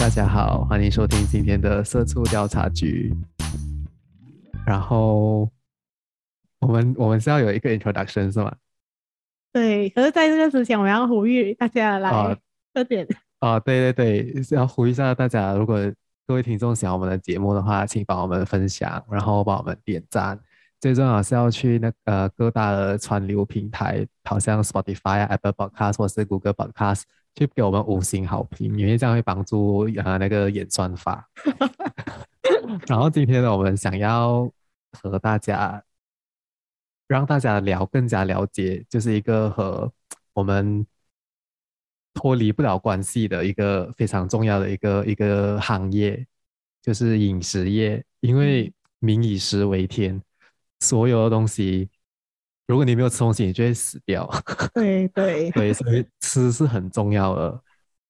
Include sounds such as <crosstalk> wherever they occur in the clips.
大家好，欢迎收听今天的社畜调查局。然后我们我们是要有一个 introduction 是吗？对，可是在这个之前，我们要呼吁大家来喝点。哦，对对对，是要呼吁一下大家，如果各位听众喜欢我们的节目的话，请帮我们分享，然后帮我们点赞。最重要是要去那呃各大的串流平台，好像 Spotify、Apple Podcast 或是 Google Podcast，去给我们五星好评，因为这样会帮助呃那个演算法。<laughs> 然后今天呢，我们想要和大家让大家聊更加了解，就是一个和我们脱离不了关系的一个非常重要的一个一个行业，就是饮食业，因为民以食为天。所有的东西，如果你没有吃东西，你就会死掉。<laughs> 对对对，所以吃是很重要的。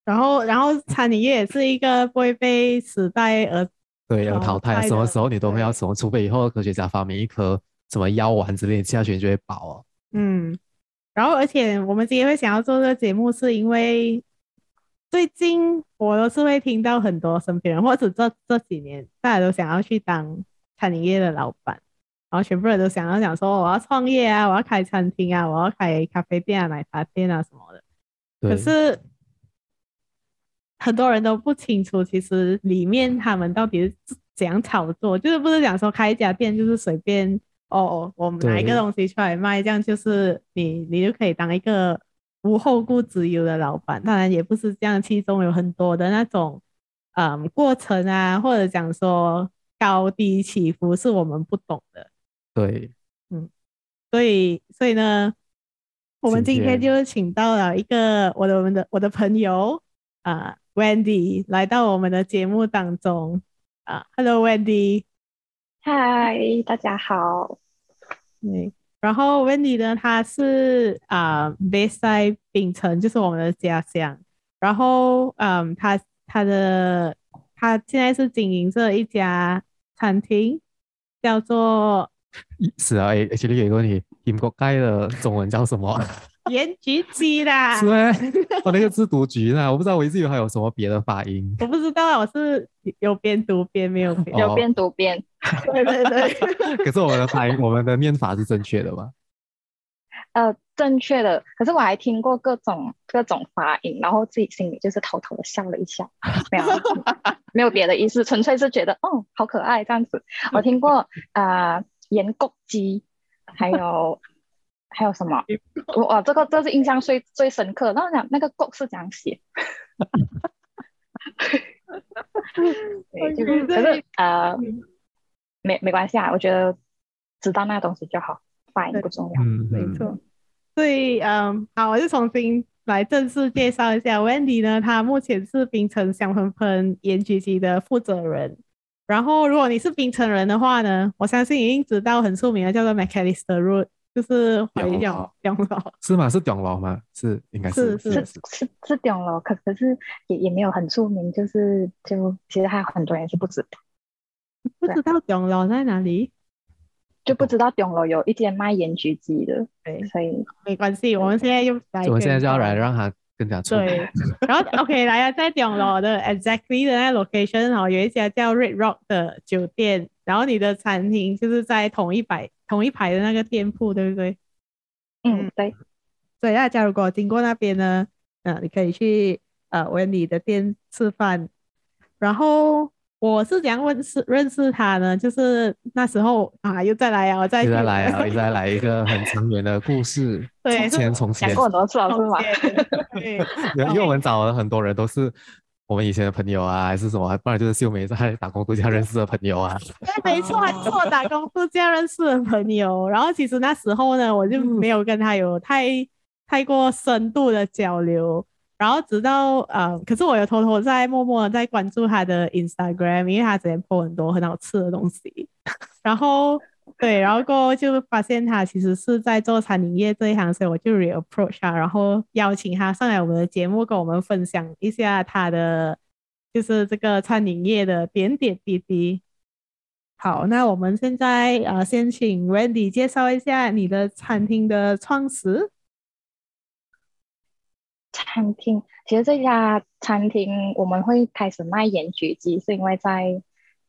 然后，然后餐饮业也是一个不会被时代而对而淘汰。什么时候你都会要什么？除非以后科学家发明一颗什么药丸之类，吃下去你就会饱哦。嗯，然后而且我们今天会想要做这个节目，是因为最近我都是会听到很多身边人，或者这这几年大家都想要去当餐饮业的老板。然后全部人都想要讲说，我要创业啊，我要开餐厅啊，我要开咖啡店啊、奶茶店啊什么的。可是很多人都不清楚，其实里面他们到底是怎样炒作，就是不是讲说开一家店就是随便哦，我们拿一个东西出来卖，这样就是你你就可以当一个无后顾之忧的老板。当然也不是这样，其中有很多的那种嗯过程啊，或者讲说高低起伏是我们不懂的。对，嗯，所以所以呢，我们今天就请到了一个我的我们的我的朋友啊，Wendy 来到我们的节目当中。啊，Hello Wendy，嗨，大家好，对，然后 Wendy 呢，她是啊，base 在槟城，就是我们的家乡，然后嗯，他他的他现在是经营着一家餐厅，叫做。是啊，而且你有一个问题，盐焗鸡的中文叫什么？盐焗鸡啦。是吗？我那个字读橘啦，我不知道我一直以为还有什么别的发音。我不知道，我是有边读边没有边，有边读边。对对对。<laughs> 可是我们的发音，我们的念法是正确的吗？呃，正确的。可是我还听过各种各种发音，然后自己心里就是偷偷的笑了一下，没有 <laughs> 没有别的意思，纯粹是觉得哦，好可爱这样子。我听过啊。呃盐焗鸡，还有 <laughs> 还有什么？哇，这个这是印象最最深刻。然后讲那个“焗”是怎样写，<laughs> 对，就是可是呃，没没关系啊，我觉得知道那个东西就好，发音不重要。嗯，没错。所以嗯，好，我就重新来正式介绍一下 Wendy 呢，她目前是冰城香喷喷盐焗鸡的负责人。然后，如果你是槟城人的话呢，我相信已经知道很出名的叫做 Macalister Road，就是回叫碉楼，是吗？是碉楼吗？是，应该是。是是是。是碉楼，可可是也也没有很出名，就是就其实还有很多人是不知道，不知道碉楼在哪里，就不知道碉楼有一间卖盐焗鸡的，对，所以没关系，我们现在又来，我们现在就要来让他。更加对，然后 <laughs> OK 来啊，在顶楼的 exactly 的那个 location 哦，有一家叫 Red Rock 的酒店，然后你的餐厅就是在同一排同一排的那个店铺，对不对？嗯，对。所以大家如果经过那边呢，嗯、呃，你可以去呃 Wendy 的店吃饭，然后。我是怎样认识认识他呢？就是那时候啊，又再来啊，我再再来啊，又再来一个很长远的故事。<laughs> 对，从前从前，讲过很多次了是吗？对，<laughs> 因为我们找了很多人，都是我们以前的朋友啊，还是什么，不然就是秀梅在打工度假认识的朋友啊。对，没错，还是我打工度假认识的朋友。然后其实那时候呢，我就没有跟他有太太过深度的交流。然后直到呃，可是我有偷偷在默默在关注他的 Instagram，因为他之前 po 很多很好吃的东西。然后对，然后过后就发现他其实是在做餐饮业这一行，所以我就 reapproach 他，然后邀请他上来我们的节目，跟我们分享一下他的就是这个餐饮业的点点滴滴。好，那我们现在呃，先请 Wendy 介绍一下你的餐厅的创始。餐厅，其实这家餐厅我们会开始卖盐焗鸡，是因为在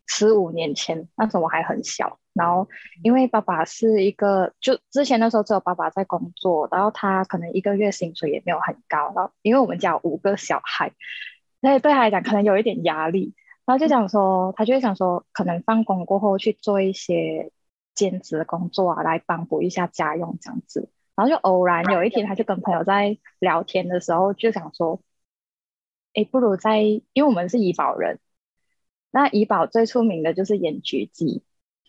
十五年前，那时候我还很小，然后因为爸爸是一个，就之前的时候只有爸爸在工作，然后他可能一个月薪水也没有很高，然后因为我们家有五个小孩，所以对他来讲可能有一点压力，然后就想说，他就会想说，可能放工过后去做一些兼职工作啊，来帮补一下家用这样子。然后就偶然有一天，他就跟朋友在聊天的时候，就想说：“哎，不如在，因为我们是怡保人，那怡保最出名的就是盐焗鸡，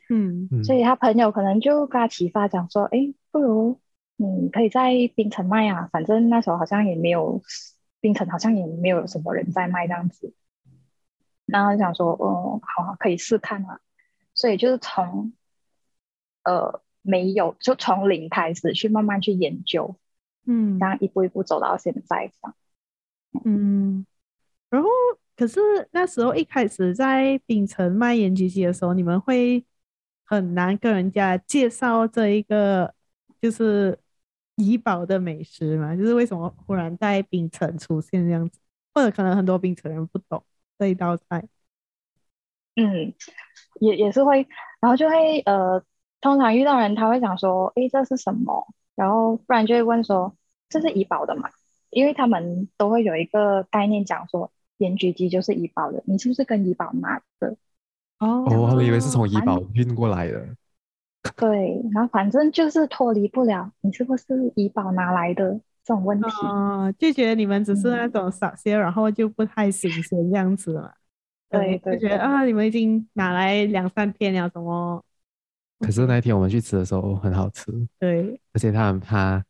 嗯，所以他朋友可能就跟他启发，讲说：哎，不如你可以在槟城卖啊，反正那时候好像也没有槟城，好像也没有什么人在卖这样子。然后就想说：哦，好，可以试看啊。所以就是从，呃。”没有，就从零开始去慢慢去研究，嗯，这样一步一步走到现在这样，嗯，然后可是那时候一开始在槟城卖盐焗鸡的时候，你们会很难跟人家介绍这一个就是怡宝的美食嘛？就是为什么忽然在槟城出现这样子，或者可能很多槟城人不懂这一道菜，嗯，也也是会，然后就会呃。通常遇到人，他会想说：“诶，这是什么？”然后不然就会问说：“这是怡保的嘛？”因为他们都会有一个概念，讲说盐焗鸡就是怡保的。你是不是跟怡保拿的？哦，哦，他们以为是从怡保运过来的。对，然后反正就是脱离不了，你是不是怡保拿来的这种问题？哦，就觉得你们只是那种小鲜，然后就不太新鲜这样子嘛。对对，就觉得啊，你们已经拿来两三天了，怎么？可是那一天我们去吃的时候很好吃，<laughs> 对，而且它它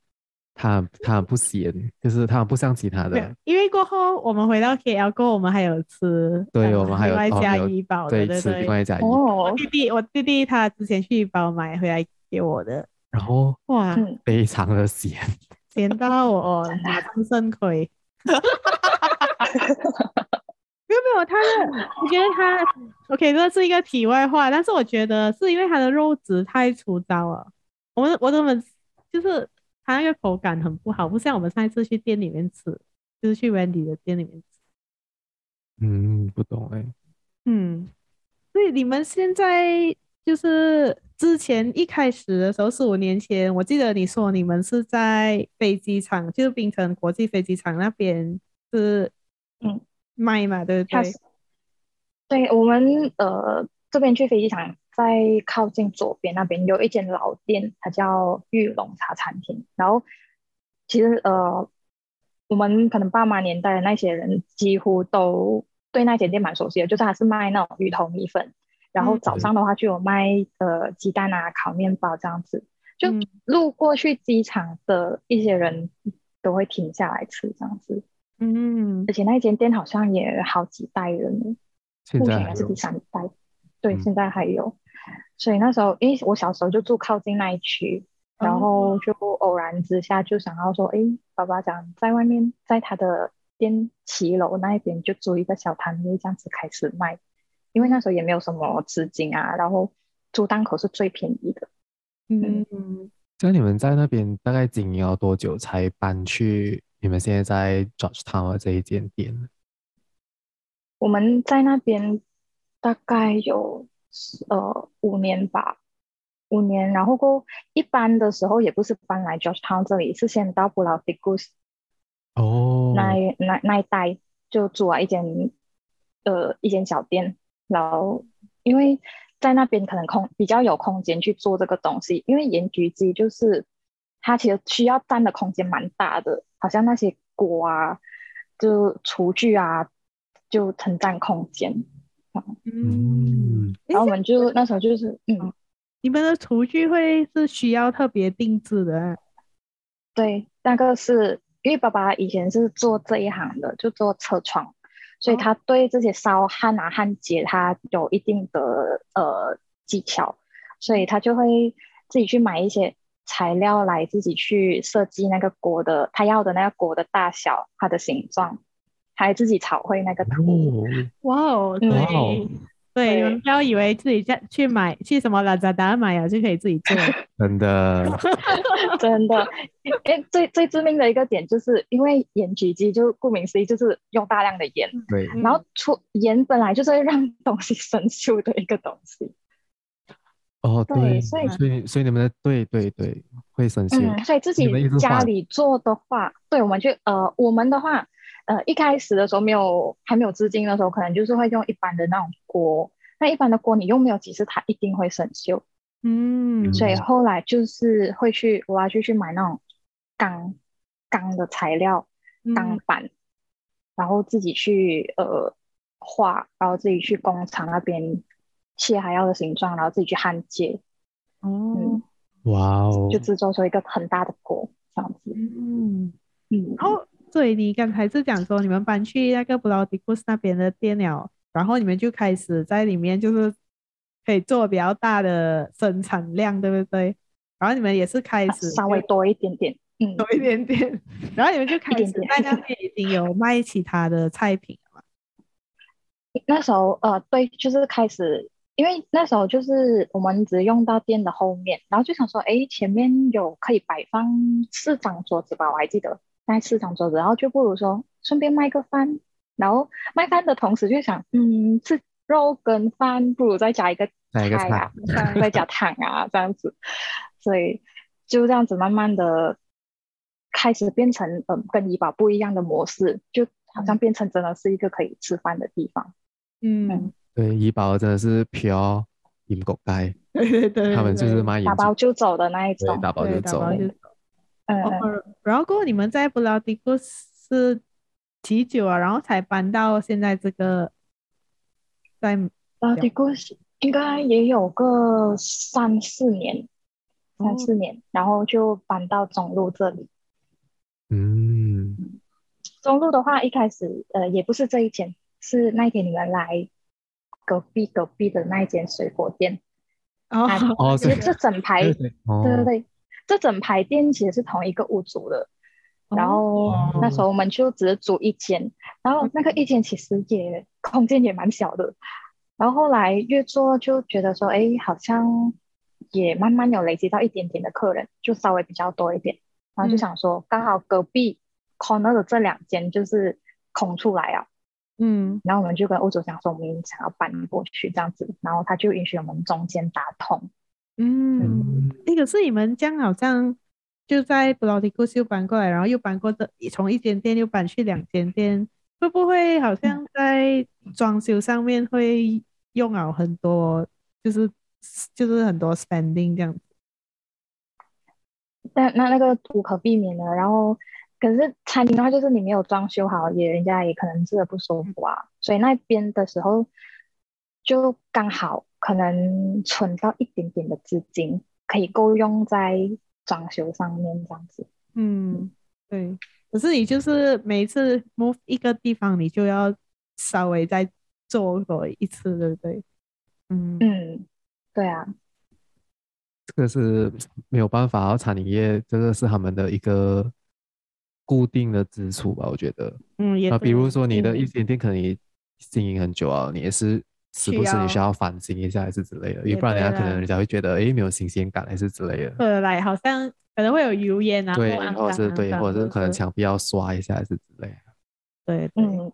它它不咸，就是它不像其他的。因为过后我们回到 KL 过后，我们还有吃，对，我们还有另外一家怡保的，对，吃另外一家怡保。我弟弟，我弟弟他之前去怡保买回来给我的，然后哇，非常的咸，咸到我 <laughs> 马上肾亏。<laughs> 没有没有，他的，我觉得他，<laughs> OK，这是一个题外话，但是我觉得是因为他的肉质太粗糙了，我们我们就是他那个口感很不好，不像我们上一次去店里面吃，就是去 Wendy 的店里面吃。嗯，不懂哎、欸。嗯，所以你们现在就是之前一开始的时候，四五年前，我记得你说你们是在飞机场，就是槟城国际飞机场那边是，嗯。卖嘛，对不对？对，我们呃这边去飞机场，在靠近左边那边有一间老店，它叫玉龙茶餐厅。然后其实呃，我们可能爸妈年代的那些人，几乎都对那间店蛮熟悉的，就是它是卖那种鱼头米粉，然后早上的话就有卖呃鸡蛋啊、烤面包这样子。就路过去机场的一些人都会停下来吃这样子。嗯，而且那间店好像也好几代人了，目前还是第三代。对，嗯、现在还有。所以那时候，因为我小时候就住靠近那一区，嗯、然后就偶然之下就想要说，哎，爸爸讲在外面，在他的店骑楼那一边就租一个小摊位，这样子开始卖。因为那时候也没有什么资金啊，然后租档口是最便宜的。嗯嗯。那你们在那边大概经营了多久才搬去？你们现在在 Georgetown 这一间店，我们在那边大概有呃五年吧，五年。然后过一般的时候也不是搬来 Georgetown 这里，是先到 Pulau Tikus 哦，那那那一带就租了一间呃一间小店，然后因为在那边可能空比较有空间去做这个东西，因为盐焗鸡就是它其实需要占的空间蛮大的。好像那些锅啊，就厨具啊，就很占空间。嗯，然后我们就那时候就是，嗯，你们的厨具会是需要特别定制的？对，那个是因为爸爸以前是做这一行的，就做车窗，所以他对这些烧焊啊、焊接，他有一定的呃技巧，所以他就会自己去买一些。材料来自己去设计那个锅的，他要的那个锅的大小，它的形状，还自己炒绘那个图。哇哦，对，对，对你们不要以为自己在去买去什么 Lazada 买啊就可以自己做，<laughs> 真的，<laughs> 真的，哎，最最致命的一个点就是因为盐焗鸡，就顾名思义就是用大量的盐，对，嗯然后出盐本来就是会让东西生锈的一个东西，哦，对对，所以所以所以你们的对对对会生气，嗯，所以自己家里做的话，对，我们就呃，我们的话，呃，一开始的时候没有还没有资金的时候，可能就是会用一般的那种锅。那一般的锅你用没有几次，它一定会生锈。嗯，所以后来就是会去，我要去去买那种钢钢的材料，钢板，嗯、然后自己去呃画，然后自己去工厂那边切还要的形状，然后自己去焊接。哦，嗯，哇哦，就制作出一个很大的锅这样子。嗯嗯，然后所以你刚才是讲说你们搬去那个布劳迪库斯那边的店了。然后你们就开始在里面，就是可以做比较大的生产量，对不对？然后你们也是开始、啊、稍微多一点点，嗯，多一点点。然后你们就开始在那边已经有卖其他的菜品了嘛？<laughs> 那时候呃，对，就是开始，因为那时候就是我们只用到店的后面，然后就想说，哎，前面有可以摆放四张桌子吧，我还记得那四张桌子，然后就不如说顺便卖个饭。然后卖饭的同时就想，嗯，吃肉跟饭不如再加一个菜啊，菜再加汤啊，这样子，所以就这样子慢慢的开始变成嗯、呃、跟怡保不一样的模式，就好像变成真的是一个可以吃饭的地方。嗯，嗯对，怡保真的是 pure 盐焗鸡，对对对，他们就是卖打包就走的那一种，打包就走。嗯、哦，然后过后你们在布拉迪库是几久啊？然后才搬到现在这个，在啊，这个应该也有个三四年，三四年，哦、然后就搬到中路这里。嗯，中路的话，一开始呃也不是这一间，是那天你们来隔壁隔壁的那一间水果店。哦。哦，其实这整排，对对，哦、对这整排店其实是同一个屋主的。然后那时候我们就只是租一间，哦、然后那个一间其实也空间也蛮小的。然后后来越做就觉得说，哎，好像也慢慢有累积到一点点的客人，就稍微比较多一点。然后就想说，嗯、刚好隔壁 corner 的这两间就是空出来啊，嗯，然后我们就跟屋主讲说，我们想要搬过去这样子，然后他就允许我们中间打通。嗯，那个是你们这样好像。就在布劳迪库斯又搬过来，然后又搬过这，从一间店又搬去两间店，会不会好像在装修上面会用了很多，就是就是很多 spending 这样子？但那那个无可避免的，然后可是餐厅的话，就是你没有装修好，也人家也可能吃的不舒服啊，所以那边的时候就刚好可能存到一点点的资金，可以够用在。装修上面这样子，嗯，对。可是你就是每一次 move 一个地方，你就要稍微再做过一次，对不对？嗯嗯，对啊。这个是没有办法，餐饮业这个是他们的一个固定的支出吧？我觉得，嗯，也。比如说你的一间店可能经营很久啊，你也是。时不时你需要反省一下，还是之类的？要不然人家可能人家会觉得，哎，没有新鲜感，还是之类的。对，来好像可能会有油烟啊，对，或者是对，或者是可能墙壁要刷一下，还是之类的。对，嗯。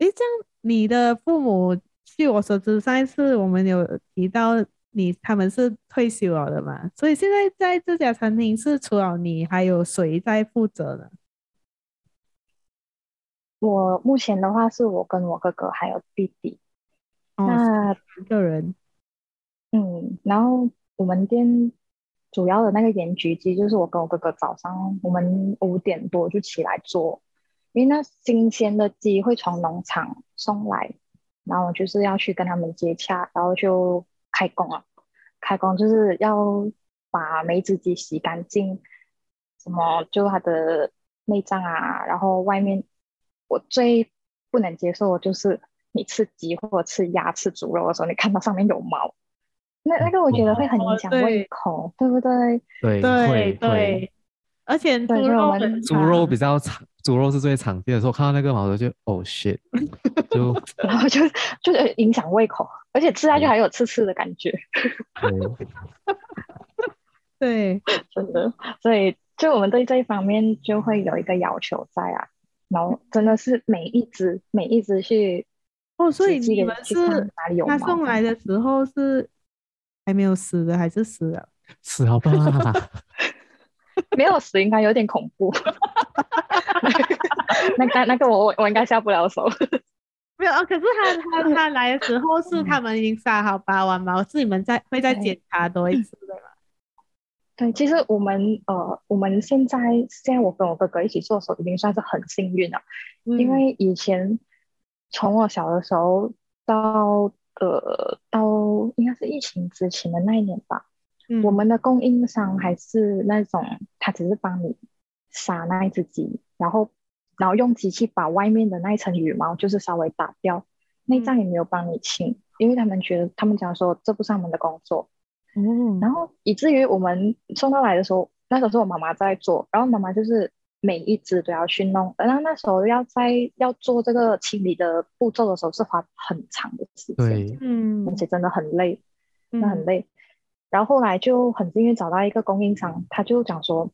哎，这样你的父母，据我所知，上一次我们有提到你他们是退休了的嘛？所以现在在这家餐厅是除了你，还有谁在负责呢？我目前的话是我跟我哥哥还有弟弟，哦、那一个人，嗯，然后我们店主要的那个盐焗鸡就是我跟我哥哥早上我们五点多就起来做，因为那新鲜的鸡会从农场送来，然后就是要去跟他们接洽，然后就开工了。开工就是要把梅子鸡洗干净，什么就它的内脏啊，然后外面。我最不能接受的就是你吃鸡或者吃鸭、吃猪肉的时候，你看到上面有毛，那 <laughs> 那个我觉得会很影响胃口，哦、对，对不对？对对对，而且猪肉猪肉比较常，猪肉是最常见的时候，看到那个毛的就哦 shit，就 <laughs> 然后就就是影响胃口，而且吃下去还有刺刺的感觉。<laughs> 对，对，<laughs> 真的，所以就我们对这一方面就会有一个要求在啊，然后真的是每一只每一只去哦，所以你们是哪里有他送来的时候是还没有死的还是死了？死好吧，没有死应该有点恐怖，<laughs> 那个那个我我应该下不了手。<laughs> 没有啊，可是他他 <laughs> 他来的时候是他们已经杀好八万嘛，是你们再会再检查多一次的吗？对，其实我们呃，我们现在现在我跟我哥哥一起做的时候，已经算是很幸运了，嗯、因为以前从我小的时候到呃到应该是疫情之前的那一年吧，嗯、我们的供应商还是那种他只是帮你杀那一只鸡，然后然后用机器把外面的那一层羽毛就是稍微打掉，内脏也没有帮你清，嗯、因为他们觉得他们讲说这不是他们的工作。嗯，然后以至于我们送到来的时候，那时候是我妈妈在做，然后妈妈就是每一只都要去弄，然后那时候要在要做这个清理的步骤的时候是花很长的时间，对，嗯，而且真的很累，真的很累。嗯、然后后来就很幸运找到一个供应商，他就讲说，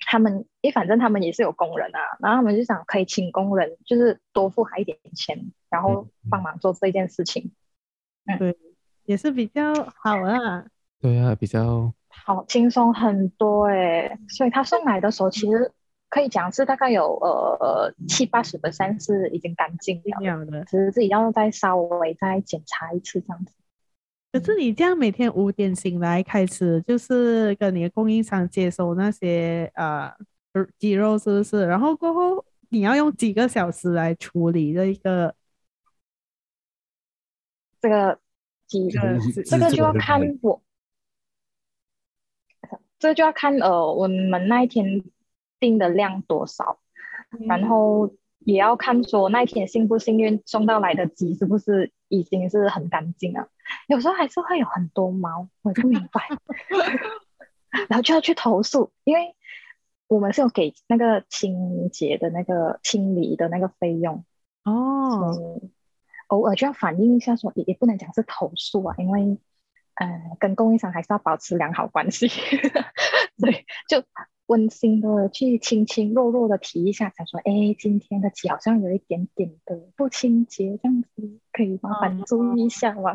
他们因为反正他们也是有工人啊，然后他们就想可以请工人，就是多付他一点钱，然后帮忙做这件事情，嗯，对，也是比较好啊。对啊，比较好轻松很多哎，所以他送来的时候，其实可以讲是大概有呃七八十 percent 是已经干净了的，只是自己要再稍微再检查一次这样子。可是你这样每天五点醒来开始，就是跟你的供应商接收那些呃鸡肉，是不是？然后过后你要用几个小时来处理这一个这个鸡，这个就要看我。这就要看呃，我们那一天定的量多少，嗯、然后也要看说那一天幸不幸运送到来的鸡是不是已经是很干净了，有时候还是会有很多毛，我不明白，<laughs> 然后就要去投诉，因为我们是有给那个清洁的那个清理的那个费用哦，偶尔就要反映一下说，也也不能讲是投诉啊，因为。呃，跟供应商还是要保持良好关系，<laughs> 对，就温馨的去轻轻弱弱的提一下，才说，哎，今天的鸡好像有一点点的不清洁，这样子可以麻烦注意一下吗？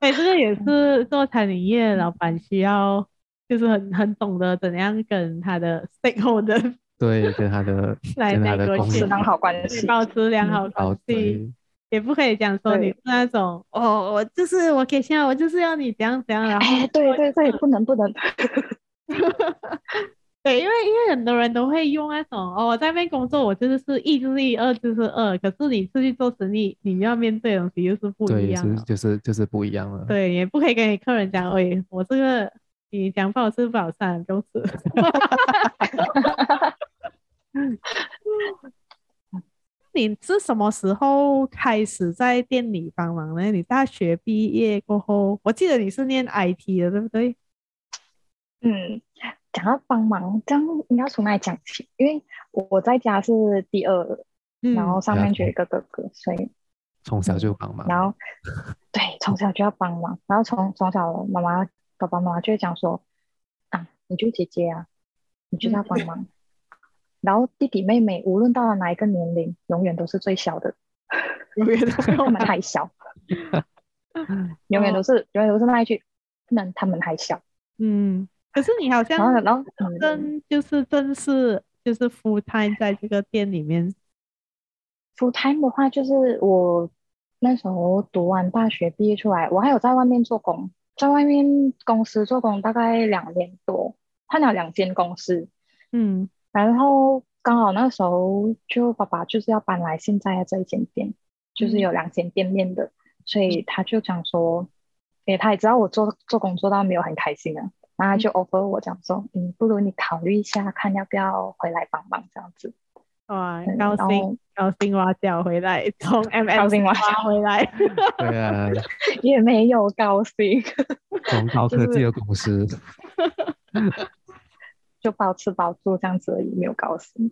哎、哦，这个也是做餐饮业老板需要，就是很很懂得怎样跟他的 stakeholder <laughs> 对，跟他的 <laughs> 来那个保持良好关系，保持良好关系。也不可以讲说你是那种哦，我就是我给钱，我就是要你怎样怎样，然后哎，对对对，<laughs> 不能不能，对，因为因为很多人都会用那种哦，我在那边工作，我就是是一就是一，二就是二，可是你出去做生意，你要面对的东西又是不一样，对，就是就是不一样了。对，也不可以跟你客人讲，哎，我这个你讲不好吃不好吃，就是。<laughs> 你是什么时候开始在店里帮忙呢？你大学毕业过后，我记得你是念 IT 的，对不对？嗯，讲到帮忙，这样应该从哪里讲起？因为我在家是第二，嗯、然后上面就有一个哥哥，所以从小就帮忙。然后对，从小就要帮忙，然后从从小妈妈爸爸妈妈就会讲说啊，你就姐姐啊，你就要帮忙。嗯然后弟弟妹妹无论到了哪一个年龄，永远都是最小的，永远都是他们还小，<laughs> 永远都是永远都是那一句，不能他们还小。嗯，可是你好像然后正就是正式就是 full time 在这个店里面。full time 的话，就是我那时候读完大学毕业出来，我还有在外面做工，在外面公司做工大概两年多，换了两间公司。嗯。然后刚好那时候就爸爸就是要搬来现在的这一间店，就是有两间店面的，嗯、所以他就讲说，诶，他也知道我做做工作到没有很开心啊，然后他就 offer 我讲说，嗯，不如你考虑一下，看要不要回来帮忙这样子。哇，高薪高薪挖角回来，从 <laughs> M M 挖回来，<laughs> 对啊，<laughs> 也没有高薪，从高科技的公司。就包吃包住这样子而已，没有高薪。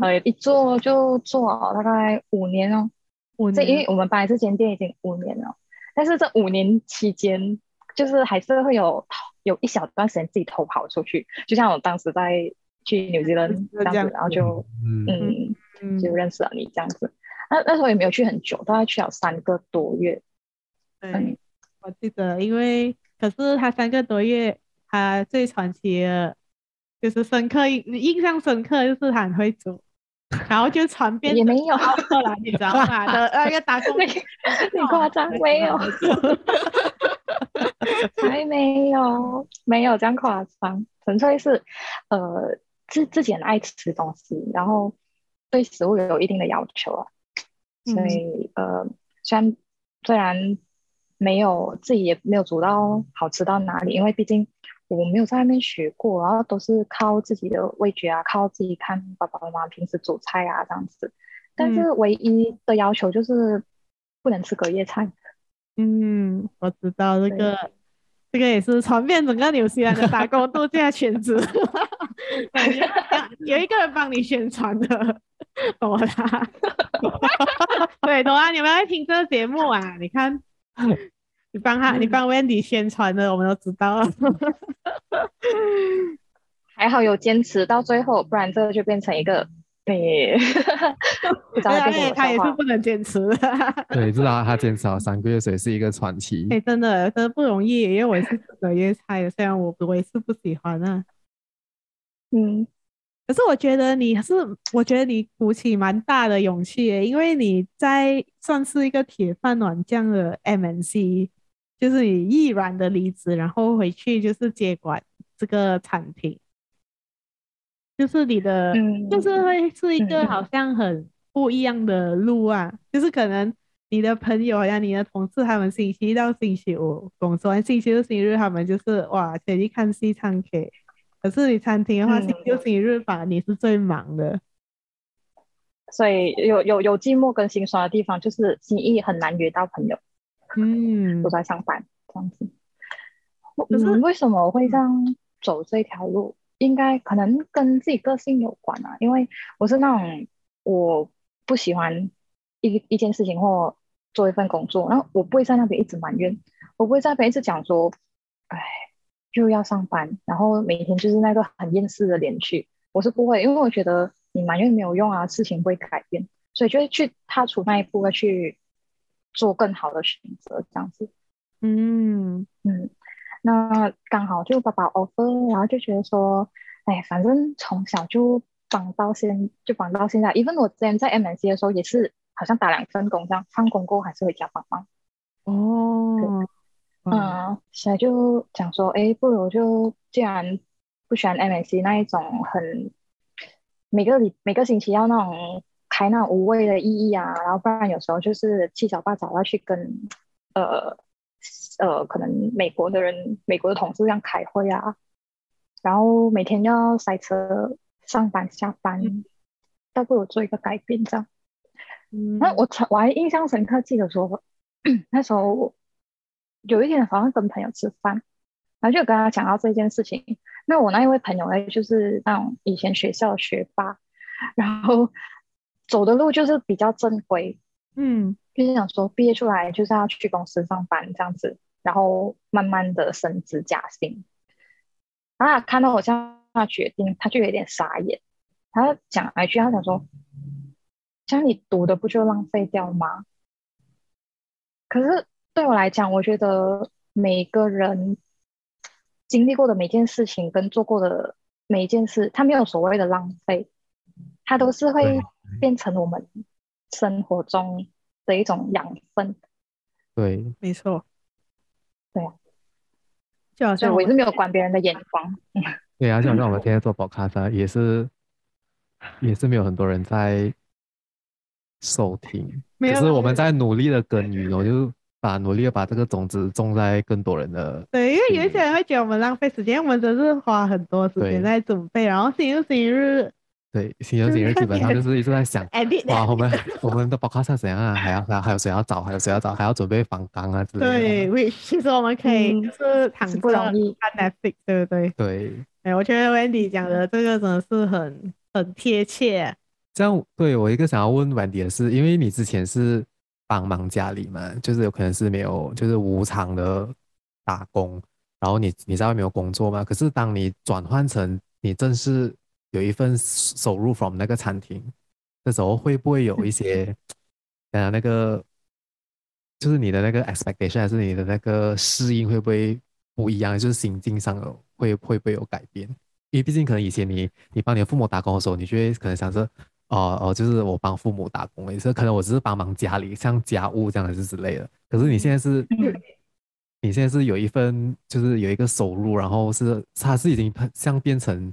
呃，一做就做了大概五年哦，五年这因为我们搬来这间店已经五年了，但是这五年期间，就是还是会有有一小段时间自己偷跑出去，就像我当时在去纽西兰这样子，然后就嗯，嗯，嗯就认识了你这样子。那那时候也没有去很久，大概去了三个多月。对，嗯、我记得，因为可是他三个多月，他最传奇的，就是深刻印印象深刻，就是他很会煮。<laughs> 然后就传遍也没有，后来你知道吗？的 <laughs> 那个打工，你夸张没有？<laughs> 还没有，没有这样夸张，纯粹是呃自自己很爱吃东西，然后对食物有一定的要求啊，所以、嗯、呃虽然虽然没有自己也没有煮到好吃到哪里，因为毕竟。我没有在外面学过，然后都是靠自己的味觉啊，靠自己看爸爸妈妈平时煮菜啊这样子。但是唯一的要求就是不能吃隔夜菜。嗯，我知道这个，这个也是传遍整个纽西兰的打工度假圈子。<laughs> 有一个人帮你宣传的，懂了。<laughs> 对，懂啊，你们在听这个节目啊？你看。你帮他，你帮 Wendy 宣传的，我们都知道了。<laughs> 还好有坚持到最后，不然这个就变成一个对。<laughs> 对啊，他也是不能坚持的。<laughs> 对，知道他坚持了三个月，所以是一个传奇。哎，真的，真的不容易，因为我也是隔夜菜的，虽然我我也是不喜欢啊。嗯，可是我觉得你是，我觉得你鼓起蛮大的勇气，因为你在算是一个铁饭碗这样的 MNC。就是你毅然的离职，然后回去就是接管这个餐厅，就是你的，嗯、就是会是一个好像很不一样的路啊。嗯、就是可能你的朋友呀、你的同事，他们星期一到星期五工作，星期六、星期日他们就是哇，可以去看戏、唱 K。可是你餐厅的话，星期六、星期日反而你是最忙的。所以有有有寂寞跟心酸的地方，就是星期一很难约到朋友。嗯，都在上班这样子。可是为什么我会这样走这条路？应该可能跟自己个性有关啊。因为我是那种我不喜欢一一件事情或做一份工作，然后我不会在那边一直埋怨，我不会在那边一直讲说，哎，又要上班，然后每天就是那个很厌世的脸去。我是不会，因为我觉得你埋怨没有用啊，事情不会改变，所以就会去踏出那一步，要去。做更好的选择，这样子，嗯嗯，那刚好就爸爸 offer，然后就觉得说，哎，反正从小就帮到现，就帮到现在。因为我之前在 MNC 的时候，也是好像打两份工这样，放工过后还是回家帮忙。哦，嗯，现在就讲说，哎，不如就既然不喜欢 MNC 那一种很每个礼每个星期要那种。开那无谓的意义啊，然后不然有时候就是七早八早要去跟呃呃可能美国的人、美国的同事这样开会啊，然后每天要塞车上班下班，倒不如做一个改变这样。嗯，那我我还印象深刻，记得说 <coughs> 那时候有一天好像跟朋友吃饭，然后就跟他讲到这件事情。那我那一位朋友呢，就是那种以前学校的学霸，然后。走的路就是比较正规，嗯，就是想说毕业出来就是要去公司上班这样子，然后慢慢的升职加薪。啊，看到我这样决定，他就有点傻眼。他讲了一句，他想说：“像你读的不就浪费掉吗？”可是对我来讲，我觉得每个人经历过的每件事情跟做过的每一件事，他没有所谓的浪费，他都是会。变成我们生活中的一种养分。对，没错。对啊，就好像我一直没有管别人的眼光。<laughs> 对啊，就好像我们现在做 Podcast 也是，也是没有很多人在收听，可是我们在努力的耕耘，我就把努力的把这个种子种在更多人的。对，因为有一些人会觉得我们浪费时间，我们只是花很多时间在准备，然后星期六、星期日。对，星期六、星期日基本上就是一直在想，哇，我们 <laughs> 我们的包括上怎样啊？还要还还有谁要找？还有谁要找？还要准备访纲啊之类的。对，<laughs> 其实我们可以就是躺着看 Netflix，对不对？对。哎，我觉得 Wendy 讲的这个真的是很很贴切。这样，对我一个想要问 Wendy 的是，因为你之前是帮忙家里嘛，就是有可能是没有，就是无偿的打工，然后你你在外面有工作嘛，可是当你转换成你正式有一份收入 from 那个餐厅那时候，会不会有一些，呃，那个就是你的那个 expectation 还是你的那个适应会不会不一样？就是心境上有会会不会有改变？因为毕竟可能以前你你帮你的父母打工的时候，你就会可能想着。哦哦，就是我帮父母打工，也是可能我只是帮忙家里，像家务这样子之类的。可是你现在是，嗯、你现在是有一份，就是有一个收入，然后是它是已经像变成，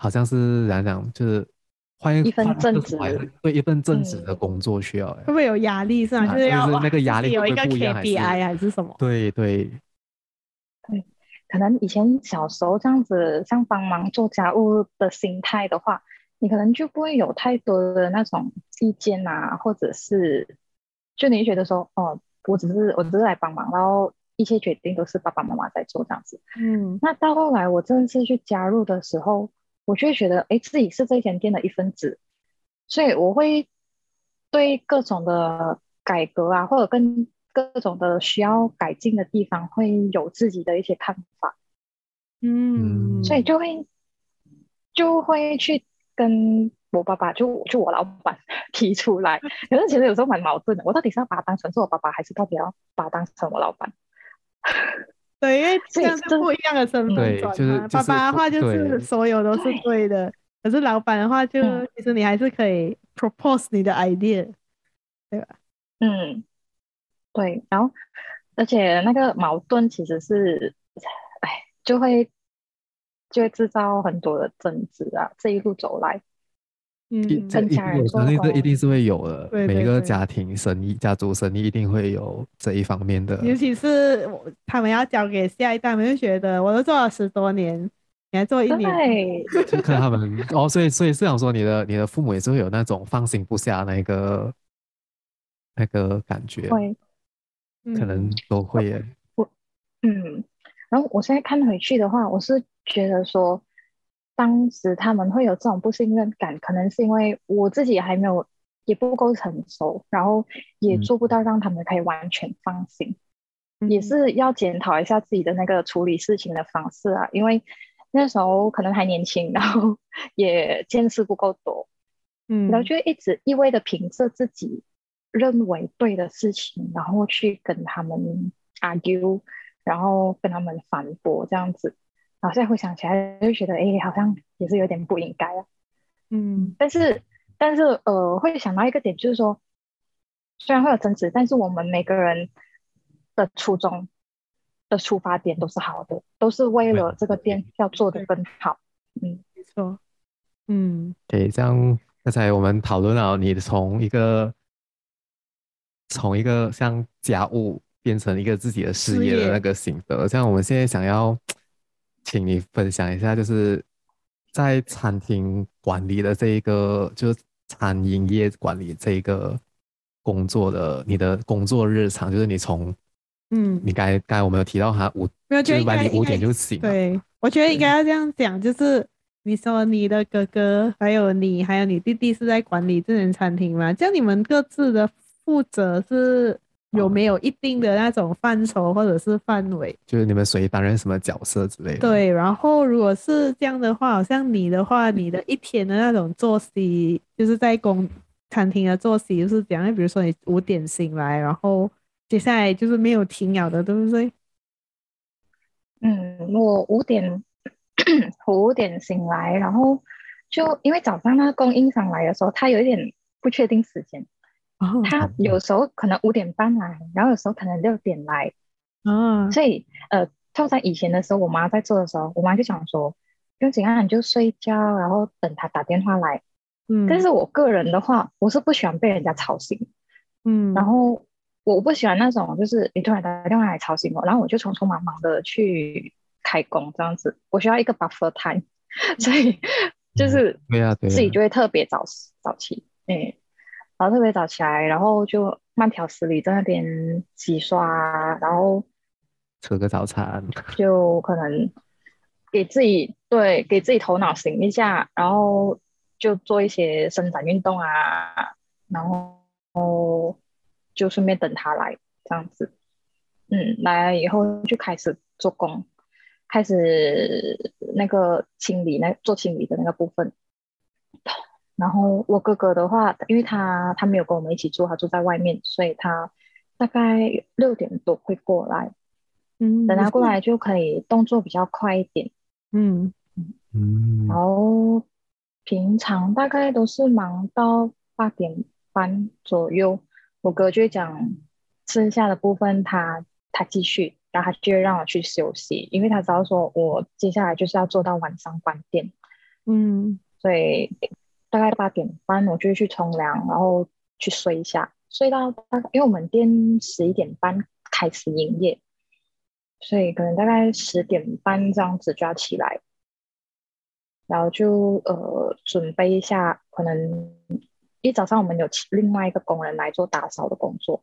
好像是怎样讲，就是换 <laughs> 一份正职，对一份正职的工作需要。会不会有压力是吗？就是那个压力有一个 KPI 还是，还是什么？对对。对，可能以前小时候这样子，像帮忙做家务的心态的话。你可能就不会有太多的那种意见啊，或者是就你觉得说，哦，我只是我只是来帮忙，然后一切决定都是爸爸妈妈在做这样子。嗯，那到后来我正式去加入的时候，我就会觉得，哎，自己是这间店的一份子，所以我会对各种的改革啊，或者跟各种的需要改进的地方，会有自己的一些看法。嗯，所以就会就会去。跟我爸爸就就我老板 <laughs> 提出来，可是其实有时候蛮矛盾的。我到底是要把他当成是我爸爸，还是到底要把他当成我老板？对，因为 <laughs> 这样是不一样的身份对，就是爸爸的话就是所有都是对的，对可是老板的话就其实你还是可以 propose 你的 idea，对吧？嗯，对。然后而且那个矛盾其实是，哎，就会。就会制造很多的争执啊！这一路走来，嗯，跟家人说，这一定是会有的。对对对，每一个家庭生意、家族生意一定会有这一方面的。尤其是他们要交给下一代，他们就觉得我都做了十多年，你还做一年，对，就看他们哦。所以，所以是想说，你的你的父母也是会有那种放心不下那个那个感觉，会，可能都会耶。我，嗯，然后我现在看回去的话，我是。觉得说，当时他们会有这种不信任感，可能是因为我自己还没有，也不够成熟，然后也做不到让他们可以完全放心，嗯、也是要检讨一下自己的那个处理事情的方式啊。因为那时候可能还年轻，然后 <laughs> 也见识不够多，嗯，然后就一直一味的凭着自己认为对的事情，然后去跟他们 argue，然后跟他们反驳这样子。然后现在回想起来，就觉得哎，好像也是有点不应该啊。嗯，但是但是呃，会想到一个点，就是说，虽然会有争执，但是我们每个人的初衷的出发点都是好的，都是为了这个店要做得更好。嗯，没错。嗯，对，这样刚才我们讨论了你从一个从一个像家务变成一个自己的事业的那个心得，像我们现在想要。请你分享一下，就是在餐厅管理的这一个，就是餐饮业管理这一个工作的你的工作日常，就是你从嗯，你刚才刚才我们有提到他五，没有，就是晚你五点就醒。对，我觉得应该要这样讲，就是你说你的哥哥还有你还有你弟弟是在管理这间餐厅吗？这样你们各自的负责是？有没有一定的那种范畴或者是范围？就是你们谁担任什么角色之类的？对，然后如果是这样的话，好像你的话，你的一天的那种作息，就是在公餐厅的作息就是怎样？比如说你五点醒来，然后接下来就是没有停了的，对不对？嗯，我五点五点醒来，然后就因为早上那个供应商来的时候，他有一点不确定时间。他有时候可能五点半来，然后有时候可能六点来，嗯，所以呃，就在以前的时候，我妈在做的时候，我妈就想说，不用紧啊，你就睡觉，然后等他打电话来，嗯，但是我个人的话，我是不喜欢被人家吵醒，嗯，然后我不喜欢那种就是你突然打电话来吵醒我，然后我就匆匆忙忙的去开工这样子，我需要一个 buffer time，所以 <laughs> 就是对啊，自己就会特别早早起，嗯。然后特别早起来，然后就慢条斯理在那边洗刷，然后吃个早餐，<laughs> 就可能给自己对给自己头脑醒一下，然后就做一些伸展运动啊，然后就顺便等他来这样子。嗯，来了以后就开始做工，开始那个清理，那做清理的那个部分。然后我哥哥的话，因为他他没有跟我们一起住，他住在外面，所以他大概六点多会过来。嗯，等他过来就可以动作比较快一点。嗯嗯，然后平常大概都是忙到八点半左右，我哥就会讲剩下的部分他。他继续，然后他就会让我去休息，因为他知道说我接下来就是要做到晚上关店，嗯，所以大概八点半我就会去冲凉，然后去睡一下，睡到大概因为我们店十一点半开始营业，所以可能大概十点半这样子就要起来，然后就呃准备一下，可能一早上我们有另外一个工人来做打扫的工作。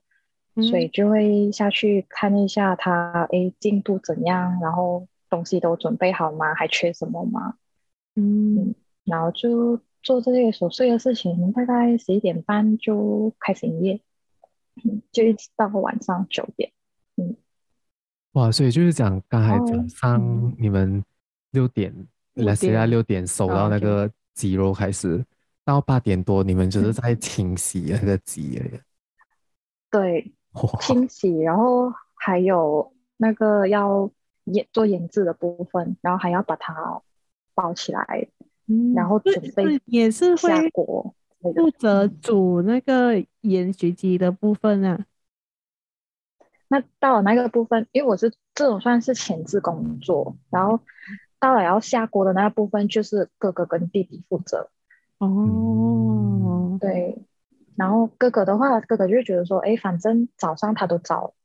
所以就会下去看一下他，诶，进度怎样？然后东西都准备好吗？还缺什么吗？嗯，然后就做这些琐碎的事情，大概十一点半就开始营业，嗯，就一直到晚上九点。嗯，哇，所以就是讲刚才早上你们六点，来现在六点收到那个鸡肉开始，到八点多你们就是在清洗那个鸡而已。<laughs> 对。清洗，然后还有那个要腌做腌制的部分，然后还要把它包起来，嗯，然后准备也是会下锅负责煮那个盐焗鸡的部分啊。那到了那个部分，因为我是这种算是前置工作，然后到了要下锅的那个部分，就是哥哥跟弟弟负责。哦，对。然后哥哥的话，哥哥就觉得说，哎，反正早上他都早，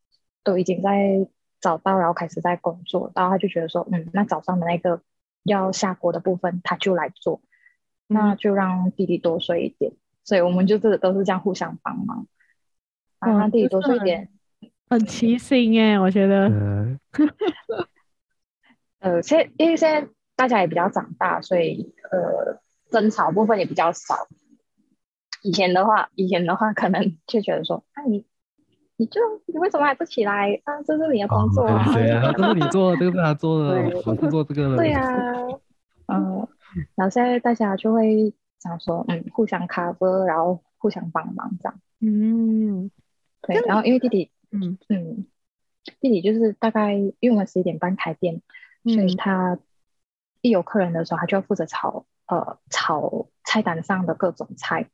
都已经在早到，然后开始在工作，然后他就觉得说，嗯，那早上的那个要下锅的部分，他就来做，嗯、那就让弟弟多睡一点，所以我们就是都是这样互相帮忙，让弟弟多睡一点，很齐心哎，我觉得，嗯、<laughs> 呃，现因为现在大家也比较长大，所以呃，争吵部分也比较少。以前的话，以前的话，可能就觉得说，啊，你，你就你为什么还不起来？啊，这是你的工作啊，对啊，<laughs> 这是你做的，这个是他做的，我不做这个了。对呀，嗯，然后现在大家就会想说，嗯，互相 cover，然后互相帮忙这样。嗯，对，然后因为弟弟，嗯嗯，弟弟就是大概，因为我们十一点半开店，所以他一有客人的时候，他就要负责炒，呃，炒菜单上的各种菜。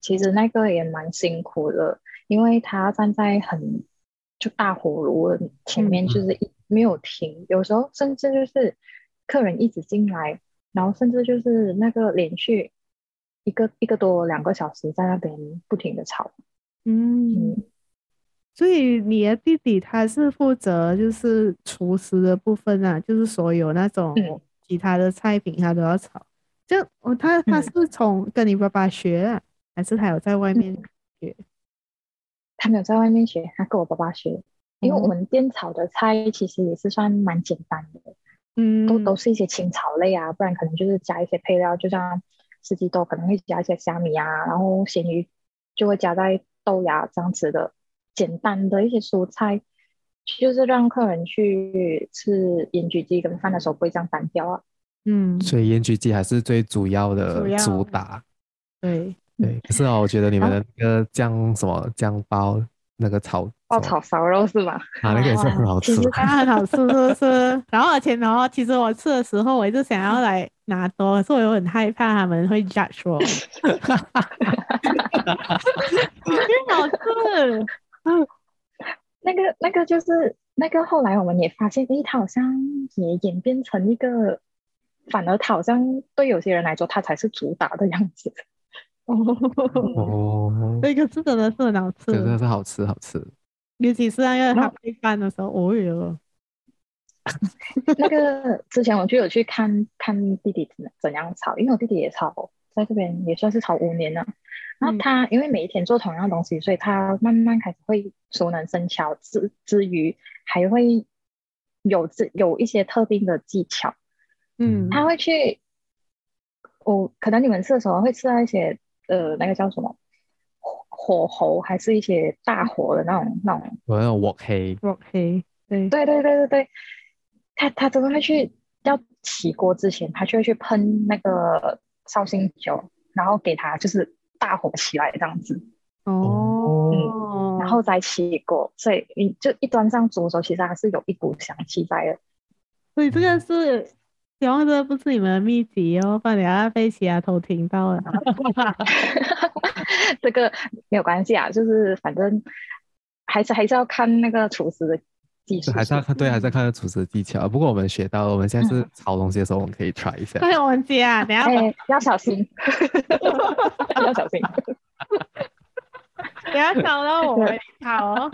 其实那个也蛮辛苦的，因为他站在很就大火炉前面，就是一没有停，嗯、有时候甚至就是客人一直进来，然后甚至就是那个连续一个一个多两个小时在那边不停的炒。嗯，嗯，所以你的弟弟他是负责就是厨师的部分啊，就是所有那种其他的菜品他都要炒。就哦，他他是从跟你爸爸学啊？还是他有在外面学？嗯，他没有在外面学，他跟我爸爸学。因为我们店炒的菜其实也是算蛮简单的，嗯，都都是一些清炒类啊，不然可能就是加一些配料，就像四季豆可能会加一些虾米啊，然后咸鱼就会加在豆芽这样子的简单的一些蔬菜，就是让客人去吃盐焗鸡跟饭的时候不会这样单调啊。嗯，所以盐焗鸡还是最主要的主打，对。对，<laughs> 可是哦，我觉得你们的那个酱什么酱包那个炒爆炒烧肉是吗？啊，那个也是很好吃，其实它很好吃，是不是？然后而且然后其实我吃的时候，我一直想要来拿多，可是我又很害怕他们会 judge 我。哈哈哈哈哈！好吃。嗯，<laughs> 那个那个就是那个后来我们也发现，诶，它好像也演变成一个，反而它好像对有些人来说，它才是主打的样子。<laughs> 哦，那个是真的是很好吃，真的是好吃好吃。尤其是那个他配饭的时候，哦哟。那个之前我就有去看看弟弟怎怎样炒，因为我弟弟也炒，在这边也算是炒五年了。然后他因为每一天做同样的东西，所以他慢慢开始会熟能生巧，之之余还会有自有一些特定的技巧。嗯，他会去，我可能你们吃的时候会吃到一些。呃，那个叫什么火候，还是一些大火的那种那种，有那种镬黑，镬黑，对对对对对对，他他怎么会去要起锅之前，他就会去喷那个绍兴酒，然后给他就是大火起来这样子。哦，嗯，然后再起锅，所以你就一端上桌的时候，其实还是有一股香气在的。所以这个是，希望这不是你们的秘籍哦，不然等下被其他偷听到了。<laughs> 这个没有关系啊，就是反正还是还是要看那个厨师的技术，还是要看对，还是要看厨师的技巧。不过我们学到了，我们现在是炒东西的时候，我们可以 try 一下。没有问题啊，<laughs> 等下、欸、要小心，<laughs> 要小心。不要吵到我们好哦。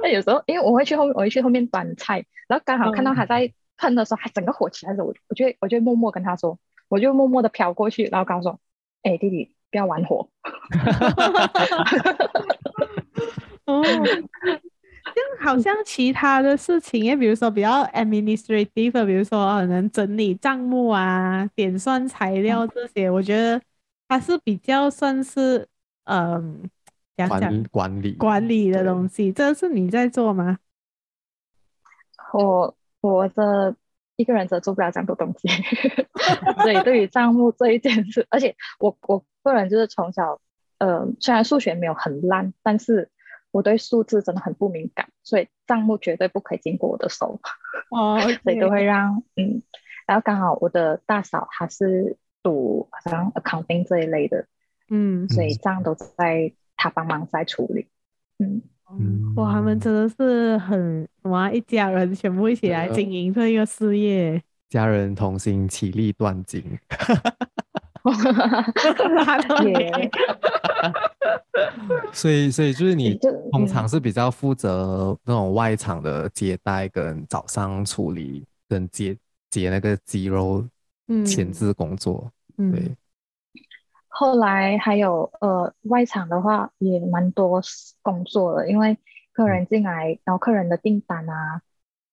那有时候，因为我会去后面，我会去后面端菜，然后刚好看到他在喷的时候，还整个火起来的时候，我我就我就默默跟他说，我就默默的飘过去，然后跟他说：“哎、欸，弟弟，不要玩火。”哦，就好像其他的事情，因为比如说比较 administrative，比如说可能整理账目啊、点算材料这些，嗯、我觉得它是比较算是。嗯，讲讲管理管理的东西，这是你在做吗？我我的一个人则做不了这么多东西，<laughs> 所以对于账目这一件事，而且我我个人就是从小，呃，虽然数学没有很烂，但是我对数字真的很不敏感，所以账目绝对不可以经过我的手。哦，<laughs> okay. 所以都会让嗯，然后刚好我的大嫂她是读好像 accounting 这一类的。嗯，所以这样都在她帮忙在处理。嗯嗯，哇，他们真的是很哇，一家人全部一起来经营这一个事业，家人同心，其利断金。<laughs> <laughs> 所以，所以就是你通常是比较负责那种外场的接待，跟早上处理，跟接接那个鸡肉前置工作。嗯，对。后来还有呃外场的话也蛮多工作的，因为客人进来，然后客人的订单啊，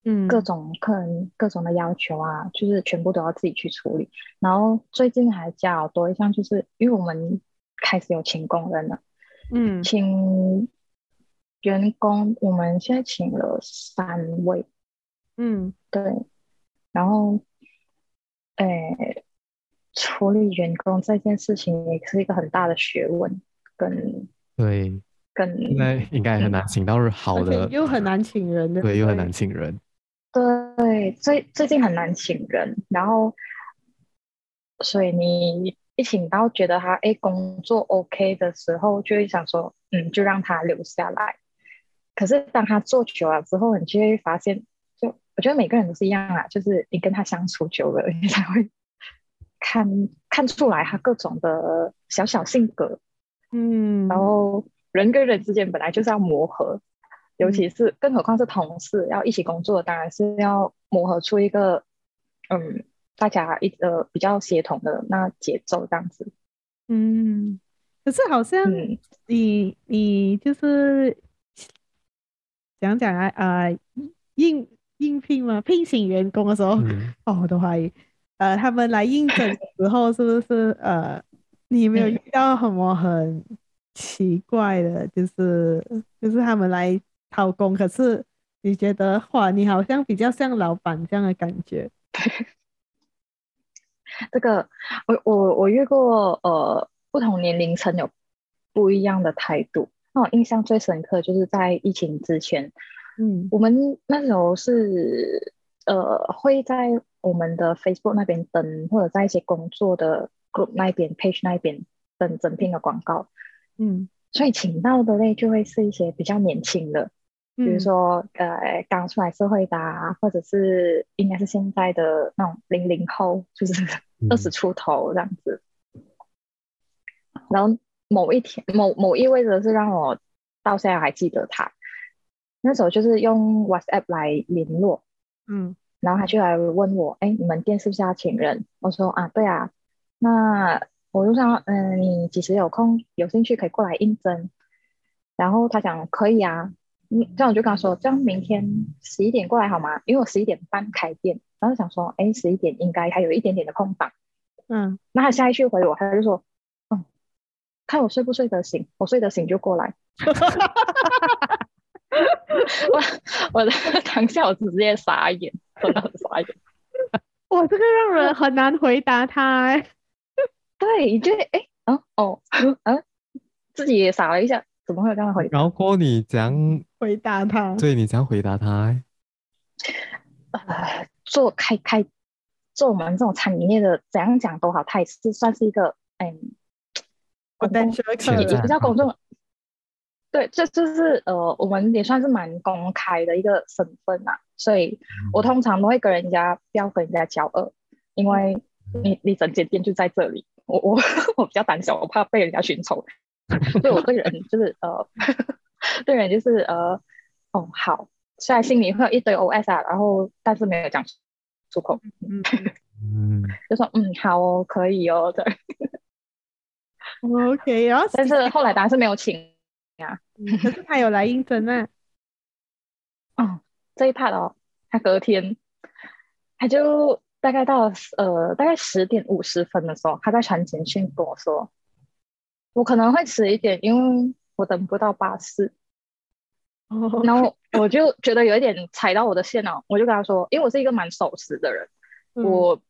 嗯，各种客人各种的要求啊，就是全部都要自己去处理。然后最近还加了多一项，就是因为我们开始有请工人了，嗯，请员工，我们现在请了三位，嗯，对，然后，诶。处理员工这件事情也是一个很大的学问，跟对，跟应该应该很难请到好的，又很难请人的，对，又很难请人，对，最最近很难请人，然后所以你一请到觉得他哎工作 OK 的时候，就会想说嗯，就让他留下来。可是当他做久了之后，你就会发现，就我觉得每个人都是一样啊，就是你跟他相处久了，你才会。看看出来他各种的小小性格，嗯，然后人跟人之间本来就是要磨合，尤其是更何况是同事要一起工作，当然是要磨合出一个嗯，大家一呃比较协同的那节奏这样子。嗯，可是好像你、嗯、你就是讲讲啊啊应应聘嘛，聘请员工的时候，嗯、哦，我都怀疑。呃，他们来应征的时候，是不是呃，你有没有遇到什么很奇怪的？就是就是他们来讨工，可是你觉得哇，你好像比较像老板这样的感觉。<laughs> 这个我我我遇过呃，不同年龄层有不一样的态度。那我印象最深刻就是在疫情之前，嗯，我们那时候是呃会在。我们的 Facebook 那边登，或者在一些工作的 group 那边 page 那边登征聘的广告，嗯，所以请到的类就会是一些比较年轻的，嗯、比如说呃刚出来社会的，啊，或者是应该是现在的那种零零后，就是二十出头这样子。嗯、然后某一天某某意味着是让我到现在还记得他，那时候就是用 WhatsApp 来联络，嗯。然后他就来问我，哎，你们店是不是要请人？我说啊，对啊。那我就想，嗯、呃，你几时有空、有兴趣可以过来应征。然后他讲可以啊，嗯，这样我就跟他说，这样明天十一点过来好吗？因为我十一点半开店。然后想说，哎，十一点应该还有一点点的空档。嗯。那他下一句回我，他就说，嗯，看我睡不睡得醒，我睡得醒就过来。<laughs> 我我的当下我直接傻眼，真的很傻眼。哇，这个让人很难回答他哎。对，就哎，嗯哦，嗯，自己也傻了一下，怎么会有这样的回答？然后你怎样回答他？对，你怎样回答他？呃，做开开做我们这种餐饮业的，怎样讲都好，他也是算是一个嗯，我单说也也比较公众。对，这就是呃，我们也算是蛮公开的一个身份呐，所以我通常都会跟人家不要跟人家交恶，因为你你整间店就在这里，我我我比较胆小，我怕被人家寻仇，所以我对人就是呃，<laughs> 对人就是呃，哦好，虽然心里会有一堆 OS 啊，然后但是没有讲出口，嗯嗯，就说嗯好哦，可以哦，对，OK，然后但是后来当然是没有请。可是他有来应征呢。哦，这一 part 哦，他隔天他就大概到呃大概十点五十分的时候，他在传简讯跟我说，我可能会迟一点，因为我等不到巴士。哦，然后我就觉得有一点踩到我的线了，我就跟他说，因为我是一个蛮守时的人，嗯、我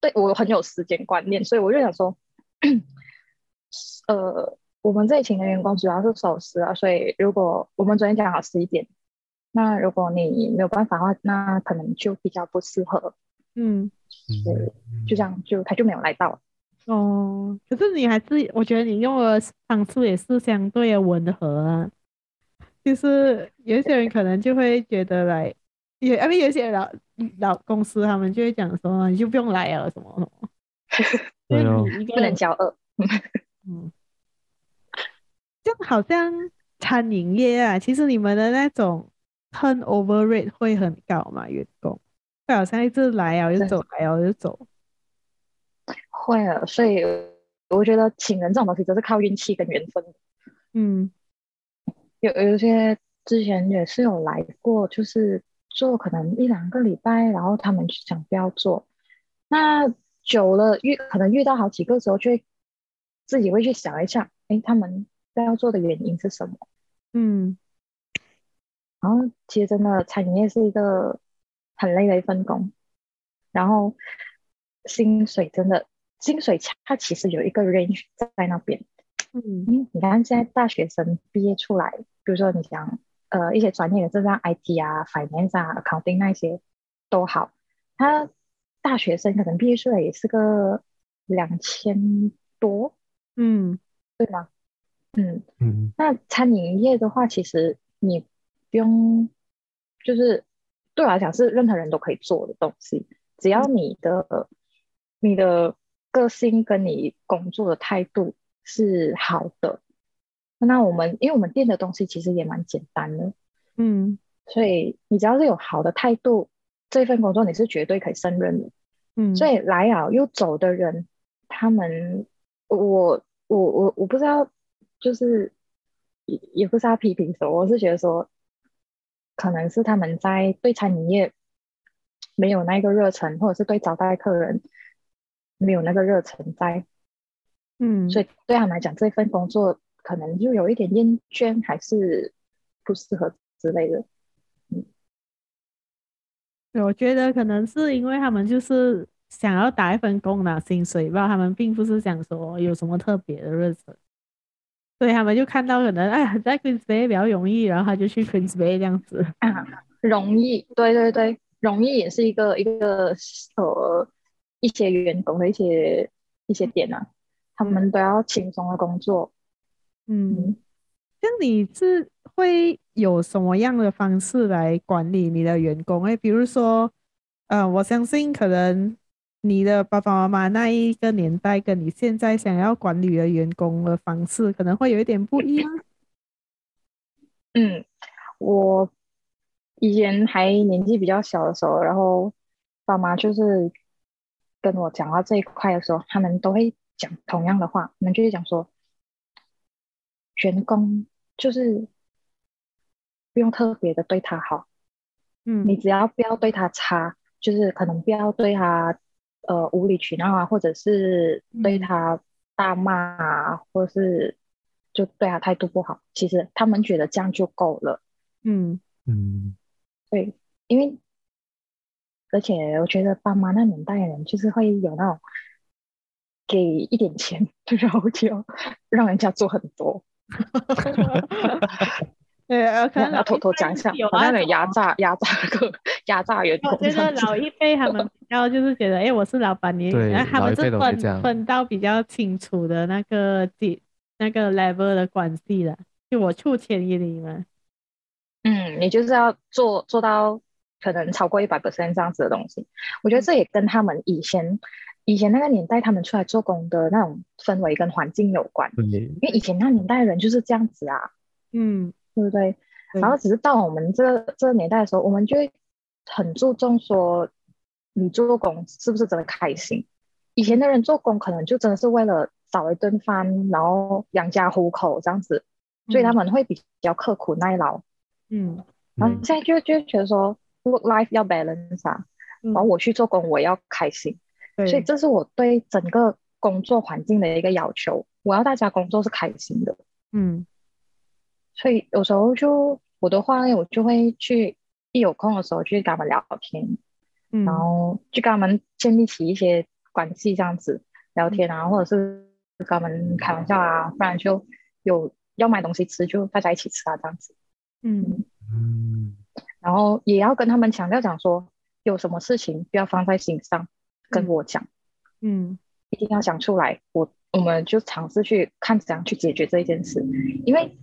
对我很有时间观念，所以我就想说，<clears throat> 呃。我们这一群的员工主要是守时啊，所以如果我们昨天讲好十一点，那如果你没有办法的话，那可能就比较不适合。嗯，所以就这样，就他就没有来到。哦，可是你还是，我觉得你用的方式也是相对的吻合啊。就是有些人可能就会觉得来，也因为有些老老公司他们就会讲说，你就不用来了，什么什么。<laughs> 对哦，不能骄傲。嗯。就好像餐饮业啊，其实你们的那种 turnover rate 会很高嘛？员工会好像一直来啊，就走，来啊，就走。会啊，所以我觉得请人这种东西都是靠运气跟缘分。嗯，有有些之前也是有来过，就是做可能一两个礼拜，然后他们想不要做，那久了遇可能遇到好几个时候，就会自己会去想一下，哎，他们。要做的原因是什么？嗯，然后其实真的餐饮业是一个很累的一份工，然后薪水真的薪水它其实有一个 range 在那边。嗯，你看现在大学生毕业出来，比如说你想呃一些专业的，就像 IT 啊、Finance 啊、Accounting 那些都好，他大学生可能毕业出来也是个两千多，嗯，对吗？嗯。嗯，那餐饮业的话，其实你不用，就是对我来讲是任何人都可以做的东西，只要你的你的个性跟你工作的态度是好的，那我们因为我们店的东西其实也蛮简单的，嗯，所以你只要是有好的态度，这份工作你是绝对可以胜任的，嗯，所以来啊又走的人，他们我我我我不知道。就是也也不是要批评说，我是觉得说，可能是他们在对餐饮业没有那个热忱，或者是对招待客人没有那个热忱在，嗯，所以对他们来讲，这份工作可能就有一点厌倦，还是不适合之类的。嗯，我觉得可能是因为他们就是想要打一份工拿薪水吧，他们并不是想说有什么特别的热忱。所以他们就看到可能哎，在 Queens Bay 比较容易，然后他就去 Queens Bay 这样子啊，容易，对对对，容易也是一个一个呃一些员工的一些一些点啊，他们都要轻松的工作，嗯，像你是会有什么样的方式来管理你的员工？哎，比如说，呃，我相信可能。你的爸爸妈妈那一个年代，跟你现在想要管理的员工的方式，可能会有一点不一样。嗯，我以前还年纪比较小的时候，然后爸妈就是跟我讲到这一块的时候，他们都会讲同样的话，他们就会讲说，员工就是不用特别的对他好，嗯，你只要不要对他差，就是可能不要对他。呃，无理取闹啊，或者是对他大骂啊，或是就对他态度不好，其实他们觉得这样就够了。嗯嗯，对，因为而且我觉得爸妈那年代的人就是会有那种给一点钱，<laughs> 然后就让人家做很多。<laughs> 对，可能要偷偷讲一下，好像有压榨、压榨个压榨员工。我觉得老一辈他们比 <laughs> 较就是觉得，哎，我是老板，你，然后他们是分分到比较清楚的那个级、那个 level 的关系了，就我出钱给你们。嗯，你就是要做做到可能超过一百 percent 这样子的东西。我觉得这也跟他们以前以前那个年代他们出来做工的那种氛围跟环境有关。嗯，因为以前那年代的人就是这样子啊。嗯。对不对？然后只是到我们这个这个年代的时候，我们就会很注重说，你做工是不是真的开心？以前的人做工可能就真的是为了找一顿饭，然后养家糊口这样子，所以他们会比较刻苦耐劳。嗯，然后现在就就觉得说，work life 要 balance 啊，然后我去做工我要开心，嗯，所以这是我对整个工作环境的一个要求，我要大家工作是开心的。嗯。所以有时候就我的话，我就会去一有空的时候去跟他们聊天，嗯，然后就跟他们建立起一些关系，这样子聊天啊，或者是跟他们开玩笑啊，不然就有要买东西吃，就大家一起吃啊，这样子。嗯。嗯，然后也要跟他们强调讲说，有什么事情不要放在心上，跟我讲，嗯，一定要讲出来，我我们就尝试去看怎样去解决这一件事，因为。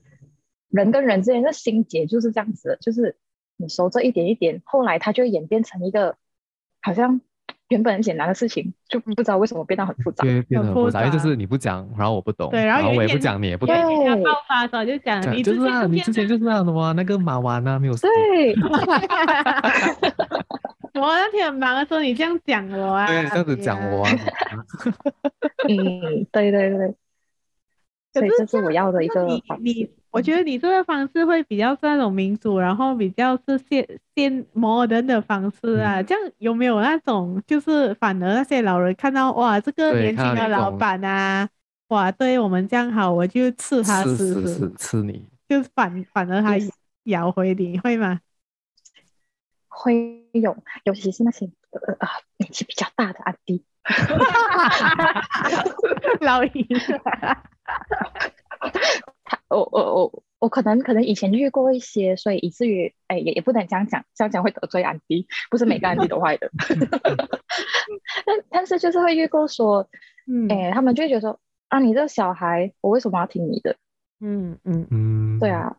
人跟人之间的心结就是这样子的，就是你收着一点一点，后来它就演变成一个好像原本很简单的事情，就不知道为什么变得很复杂。对，变得很复杂，因为，就是你不讲，然后我不懂，对，然后，然后我也不讲，你也不懂。对，要爆发的时候就讲，你就是啊，你之前就是那样的吗？那个马湾啊，没有。对。<laughs> 我那天很忙的时候，你这样讲我啊。对，这样子讲我啊。<laughs> 嗯，对对对。所以这是我要的一个方式。你，我觉得你这个方式会比较是那种民主，然后比较是现现 modern 的方式啊。嗯、这样有没有那种，就是反而那些老人看到哇，这个年轻的老板啊，哇，对我们这样好，我就刺他死死刺刺你，就反反而还咬回你，会吗？会有，尤其是那些呃啊年纪比较大的阿弟，<laughs> <laughs> 老姨。他 <laughs> 我我我我可能可能以前遇过一些，所以以至于哎也也不能这样讲，这样讲会得罪安迪，不是每个安迪都坏的。<laughs> 但但是就是会遇过说，<laughs> 嗯，哎，他们就会觉得说啊，你这个小孩，我为什么要听你的？嗯嗯嗯，对啊。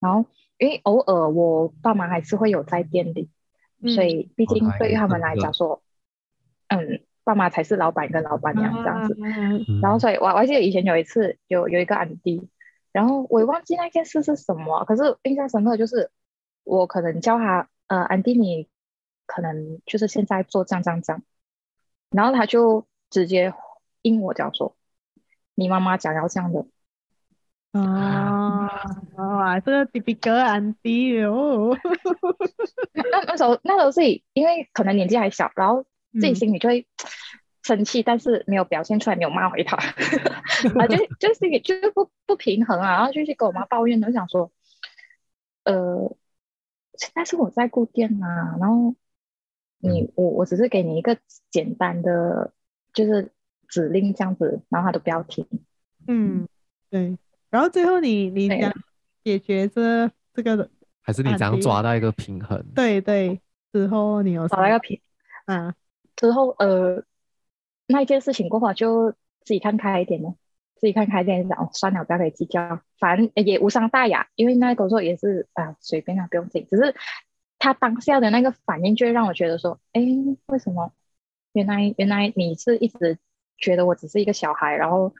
然后因为偶尔我爸妈还是会有在店里，嗯、所以毕竟对于他们来讲说，嗯。爸妈才是老板跟老板娘这样子，嗯、然后所以我我还记得以前有一次有有一个安迪，然后我也忘记那件事是什么，可是印象深刻就是我可能叫他呃安迪你可能就是现在做这样这样这样，然后他就直接应我讲说你妈妈讲要这样的。啊哇这个 typical 安迪哦，那那时候那时候是因为可能年纪还小，然后。自己心里就会生气，嗯、但是没有表现出来，没有骂回他，<laughs> 啊，就就心里就是不不平衡啊，然后就去跟我妈抱怨，就想说，呃，现在是我在顾店啊，然后你我我只是给你一个简单的就是指令这样子，然后他都不要听，嗯，对，然后最后你你讲。解决这这个的，还是你这样抓到一个平衡？对对，之后你有找到一个平，啊。之后，呃，那一件事情过后，就自己看开一点了，自己看开一点，然后算了，不要给计较，反正也无伤大雅。因为那个工作也是啊，随便啊，不用紧。只是他当下的那个反应，就会让我觉得说，哎，为什么？原来原来你是一直觉得我只是一个小孩，然后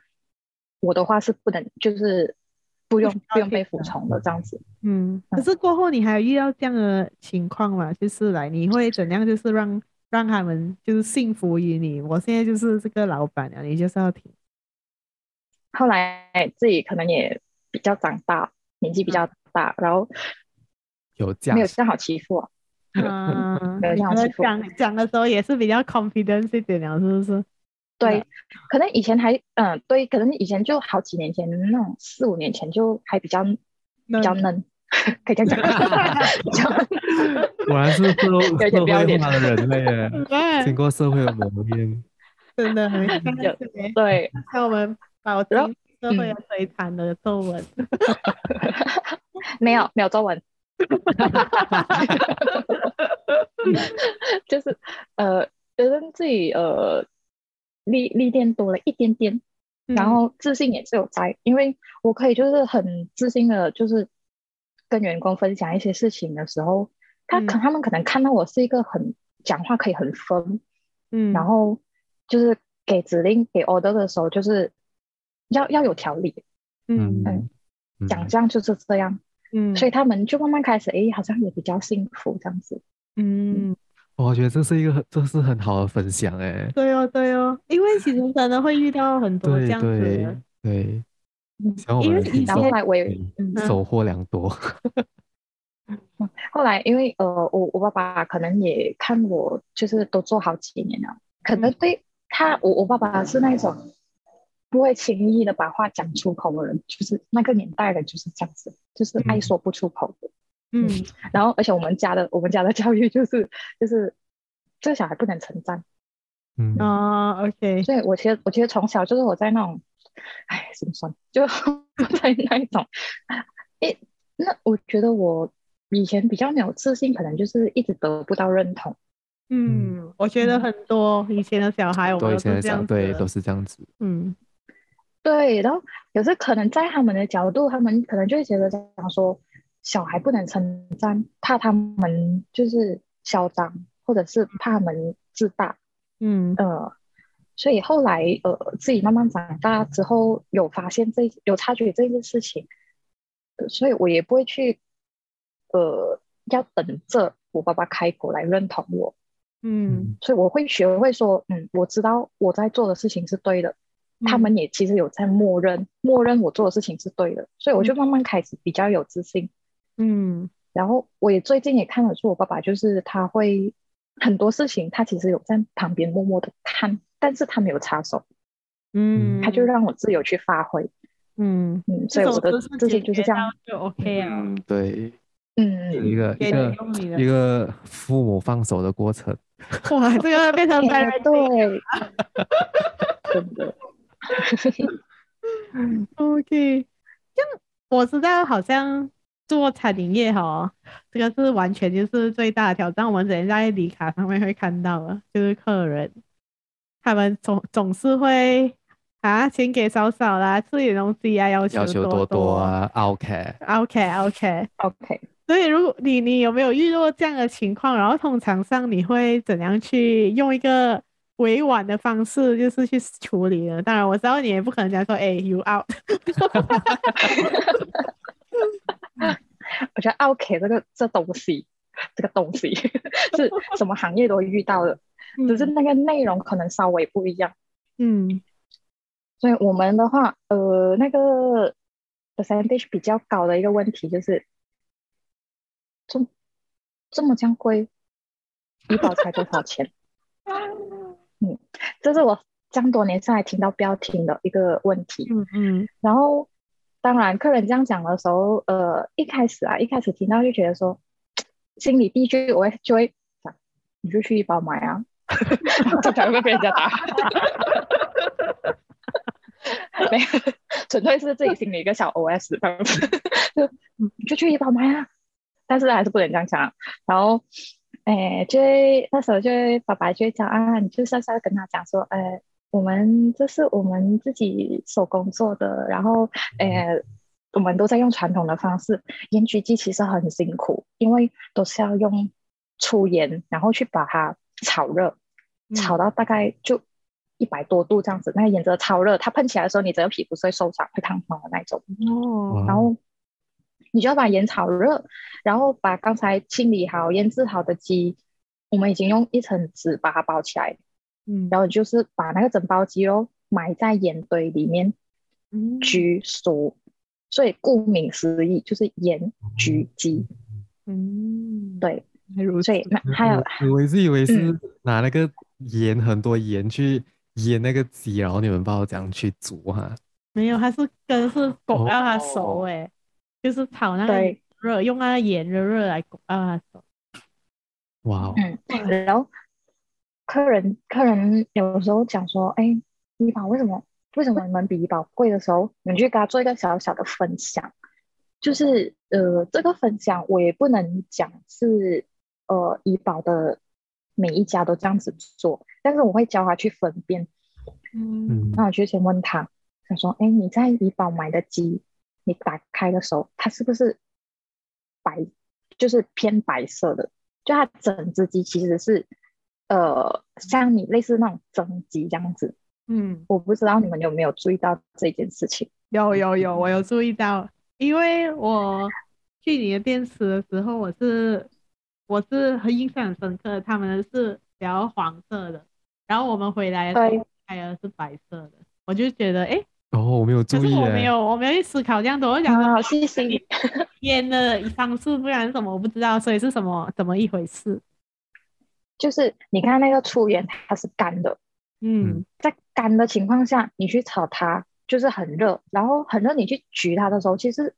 我的话是不能，就是不用不用被服从的这样子。嗯，可是过后你还有遇到这样的情况吗？就是来，你会怎样？就是让。让他们就是信服于你，我现在就是这个老板啊，你就是要听。后来自己可能也比较长大，年纪比较大，然后有这样 <laughs> 没有这样好欺负啊。嗯，讲讲的时候也是比较 confidence 一点了，是不是？对，可能以前还嗯对，可能以前就好几年前那种四五年前就还比较比较嫩，<laughs> 可以这样讲。<laughs> 果然是社 <laughs> 社会化的人类耶，经过社会的磨练，<laughs> 真的很对。<laughs> 看我们保持社会的摧残的皱纹，没有没有皱纹，就是呃觉得自己呃。历历练多了一点点，然后自信也是有在，嗯、因为我可以就是很自信的，就是跟员工分享一些事情的时候，他可他们可能看到我是一个很讲话可以很疯，嗯，然后就是给指令给 order 的时候，就是要要有条理，嗯。嗯，讲这样就是这样，嗯，所以他们就慢慢开始，哎，好像也比较幸福这样子，嗯。我觉得这是一个很，这是很好的分享哎。对哦，对哦，因为其实真的会遇到很多这样子的。对对。对，因为以前后来我也收获良多。<laughs> 后来因为呃，我我爸爸可能也看我，就是都做好几年了，可能对他，我我爸爸是那种不会轻易的把话讲出口的人，就是那个年代的就是这样子，就是爱说不出口的。嗯，然后而且我们家的我们家的教育就是就是这个小孩不能称赞，嗯。啊，OK，所以我其实我其实从小就是我在那种，哎，怎么说，就 <laughs> 在那一种，<laughs> 哎，那我觉得我以前比较没有自信，可能就是一直得不到认同。嗯，我觉得很多以前的小孩，我们都是这样，对，都是这样子。嗯，对，然后有时可能在他们的角度，他们可能就会觉得想说。小孩不能称赞，怕他们就是嚣张，或者是怕他们自大。嗯呃，所以后来呃自己慢慢长大之后，有发现这有察觉这件事情，呃，所以我也不会去呃要等着我爸爸开口来认同我。嗯，所以我会学会说，嗯，我知道我在做的事情是对的，嗯，他们也其实有在默认，默认我做的事情是对的，所以我就慢慢开始比较有自信。嗯，然后我也最近也看得出我爸爸，就是他会很多事情，他其实有在旁边默默的看，但是他没有插手，嗯，他就让我自由去发挥，嗯。嗯，所以我的自信就是这样，就 OK 啊，嗯，对，嗯，一个一个一个父母放手的过程，哇，这个变成白人，对，真的，<laughs> OK，这样我知道好像。做餐饮业哈，这个是完全就是最大的挑战。我们之前在礼卡上面会看到的，就是客人他们总总是会啊，钱给少少啦，吃点东西啊，要求多多，要求多多啊，OK OK OK OK。所以如果你你有没有遇到这样的情况？然后通常上你会怎样去用一个委婉的方式，就是去处理呢？当然我知道你也不可能讲说，哎、欸，you out。<laughs> 我觉得 OK 这个这东西，这个东西 <laughs> 是什么行业都会遇到的，只是那个内容可能稍微不一样。嗯，所以我们的话，呃，那个 percentage 比较高的一个问题就是，这这么将贵，医保才多少钱？<laughs> 嗯，这是我这么多年下来听到不要听的一个问题。嗯嗯，然后。当然，客人这样讲的时候，呃，一开始啊，一开始听到就觉得说，心里第一句我会就会想，你就去医保买啊，<laughs> 这才会被人家打。<laughs> 没有，纯粹是自己心里一个小 OS，这样子，就你就去医保买啊，但是还是不能这样讲。然后，哎，就会那时候就会爸爸就会讲啊，你就稍稍跟他讲说，哎。我们这是我们自己手工做的，然后，呃，我们都在用传统的方式，盐焗鸡其实很辛苦，因为都是要用粗盐，然后去把它炒热，炒到大概就一百多度这样子，那个盐真的超热，它喷起来的时候，你整个皮肤是会受伤、会烫伤的那种。哦。然后你就要把盐炒热，然后把刚才清理好、腌制好的鸡，我们已经用一层纸把它包起来。嗯，然后就是把那个整包鸡肉埋在盐堆里面，焗熟，所以顾名思义就是盐焗鸡。嗯，对，所以那还有，我一直以为是拿那个盐很多盐去腌那个鸡，然后你们不知道怎样去煮哈？没有，它是根是裹到它熟诶，哦、就是炒那个热，用那个盐热热来裹到它熟。哇哦，嗯，然后客人客人有时候讲说，哎，怡宝为什么为什么你们比怡宝贵的时候，你去给他做一个小小的分享，就是呃，这个分享我也不能讲是呃怡宝的每一家都这样子做，但是我会教他去分辨。嗯，那我就先问他，他说，哎，你在怡宝买的鸡，你打开的时候，它是不是白，就是偏白色的？就它整只鸡其实是，呃，像你类似那种蒸鸡这样子。嗯，我不知道你们有没有注意到这件事情？有有有，我有注意到，因为我去你的店吃的时候，我是我是很印象很深刻，他们是比较黄色的，然后我们回来的时候开的是白色的，我就觉得哎。哦，我没有注意，我没有，我没有去思考这样多。我讲的好细心，腌的方式不然什么我不知道，所以是什么怎么一回事？就是你看那个粗盐，它是干的，嗯，在干的情况下，你去炒它就是很热，然后很热，你去焗它的时候，其实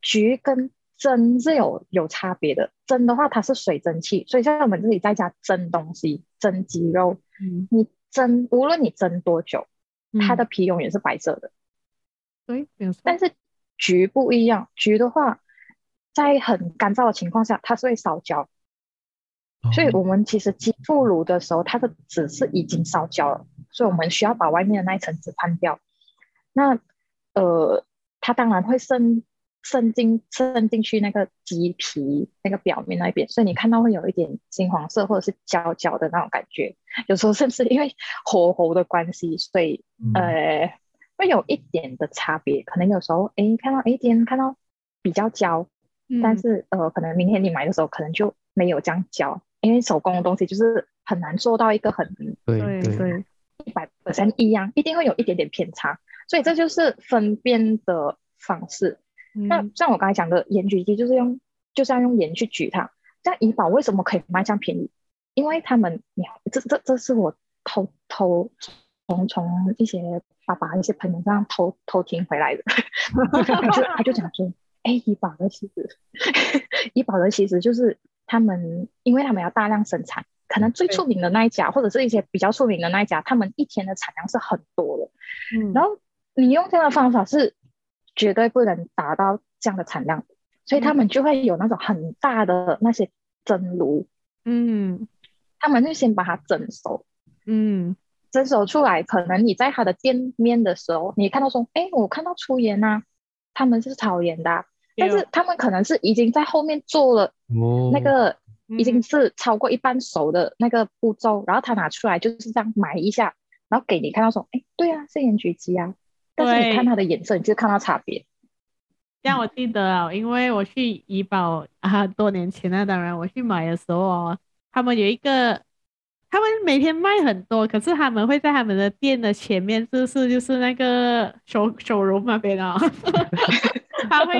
焗跟蒸是有有差别的。蒸的话，它是水蒸气，所以像我们自己在家蒸东西，蒸鸡肉，嗯，你蒸无论你蒸多久。它的皮永远是白色的，对，但是橘不一样，橘的话，在很干燥的情况下，它是会烧焦。哦、所以我们其实肌肤乳的时候，它的纸是已经烧焦了，所以我们需要把外面的那一层纸换掉。那呃，它当然会渗渗进渗进去那个鸡皮那个表面那边，所以你看到会有一点金黄色或者是焦焦的那种感觉。有时候甚至因为火候的关系，所以。嗯、呃，会有一点的差别，可能有时候，哎，看到，哎，今天看到比较焦，嗯、但是，呃，可能明天你买的时候，可能就没有这样焦，因为手工的东西就是很难做到一个很对对一百 percent 一样，一定会有一点点偏差，所以这就是分辨的方式。嗯、那像我刚才讲的盐焗鸡，就是用就是要用盐去焗它。像怡宝为什么可以卖这样便宜？因为他们，你这这这是我偷偷。从从一些爸爸一些朋友这样偷偷听回来的，<laughs> 他就他就讲说，哎，怡宝的其实，怡宝的其实就是他们，因为他们要大量生产，可能最出名的那一家，或者是一些比较出名的那一家，他们一天的产量是很多的。嗯，然后你用这样的方法是绝对不能达到这样的产量，所以他们就会有那种很大的那些蒸炉，嗯，他们就先把它蒸熟，嗯。蒸熟出来，可能你在它的店面的时候，你看到说，哎，我看到粗盐啊，他们是炒盐的，但是他们可能是已经在后面做了那个，已经是超过一半熟的那个步骤，然后他拿出来就是这样埋一下，然后给你看到说，哎，对啊，是盐焗鸡啊，但是你看它的颜色，你就看到差别。这样我记得啊，因为我去怡宝啊，多年前那当然我去买的时候啊，他们有一个。他们每天卖很多，可是他们会在他们的店的前面，就是就是那个手 <laughs> 手揉那边啊，他会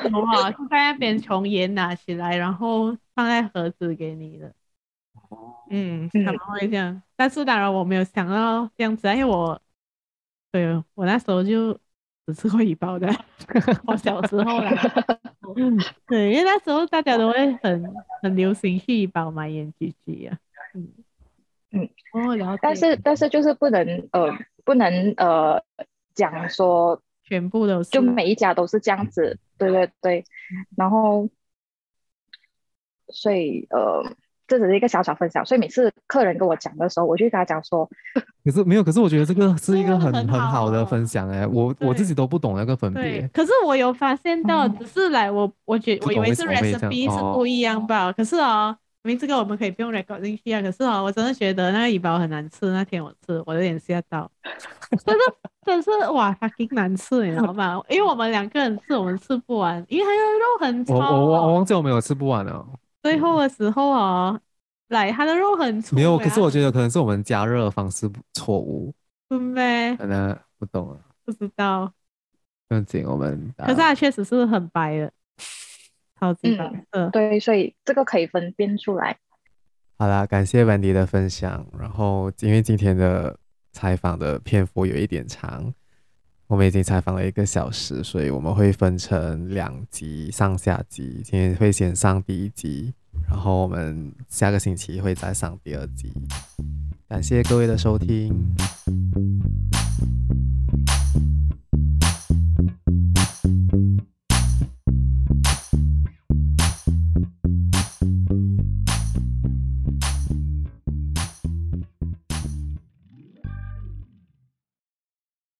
什么啊？就在那边从盐拿起来，然后放在盒子给你的。嗯，他们会这样。但是当然我没有想到这样子，因为我，对，我那时候就只吃过一包的。我小时候啦，<laughs> 嗯，对，因为那时候大家都会很很流行去一包买盐焗鸡啊。嗯。嗯，哦，然后但是但是就是不能呃不能呃讲说全部都是，就每一家都是这样子，对对对，然后所以呃这只是一个小小分享，所以每次客人跟我讲的时候，我就跟他讲说，<laughs> 可是没有，可是我觉得这个 <laughs> 是一个很很好的分享哎，我我自己都不懂那个分别，可是我有发现到，只是来我我觉我以为是 recipe 是不一样吧，可是哦。明明这个我们可以不用 record 进去啊，可是哦，我真的觉得那个怡宝很难吃。那天我吃，我有点吓到，<laughs> 真的真是哇，它挺难吃，你知道吗？因为我们两个人吃，我们吃不完，因为它的肉很粗。我我我忘记我没有吃不完了。最后的时候啊，来它的肉很粗。没有，可是我觉得可能是我们加热的方式错误。对呗？可能不懂了。不知道。不用紧，我们。可是它确实是很白的。超级白色，嗯，对，所以这个可以分辨出来。好啦，感谢 Wendy 的分享。然后，因为今天的采访的篇幅有一点长，我们已经采访了一个小时，所以我们会分成两集上下集。今天会先上第一集，然后我们下个星期会再上第二集。感谢各位的收听。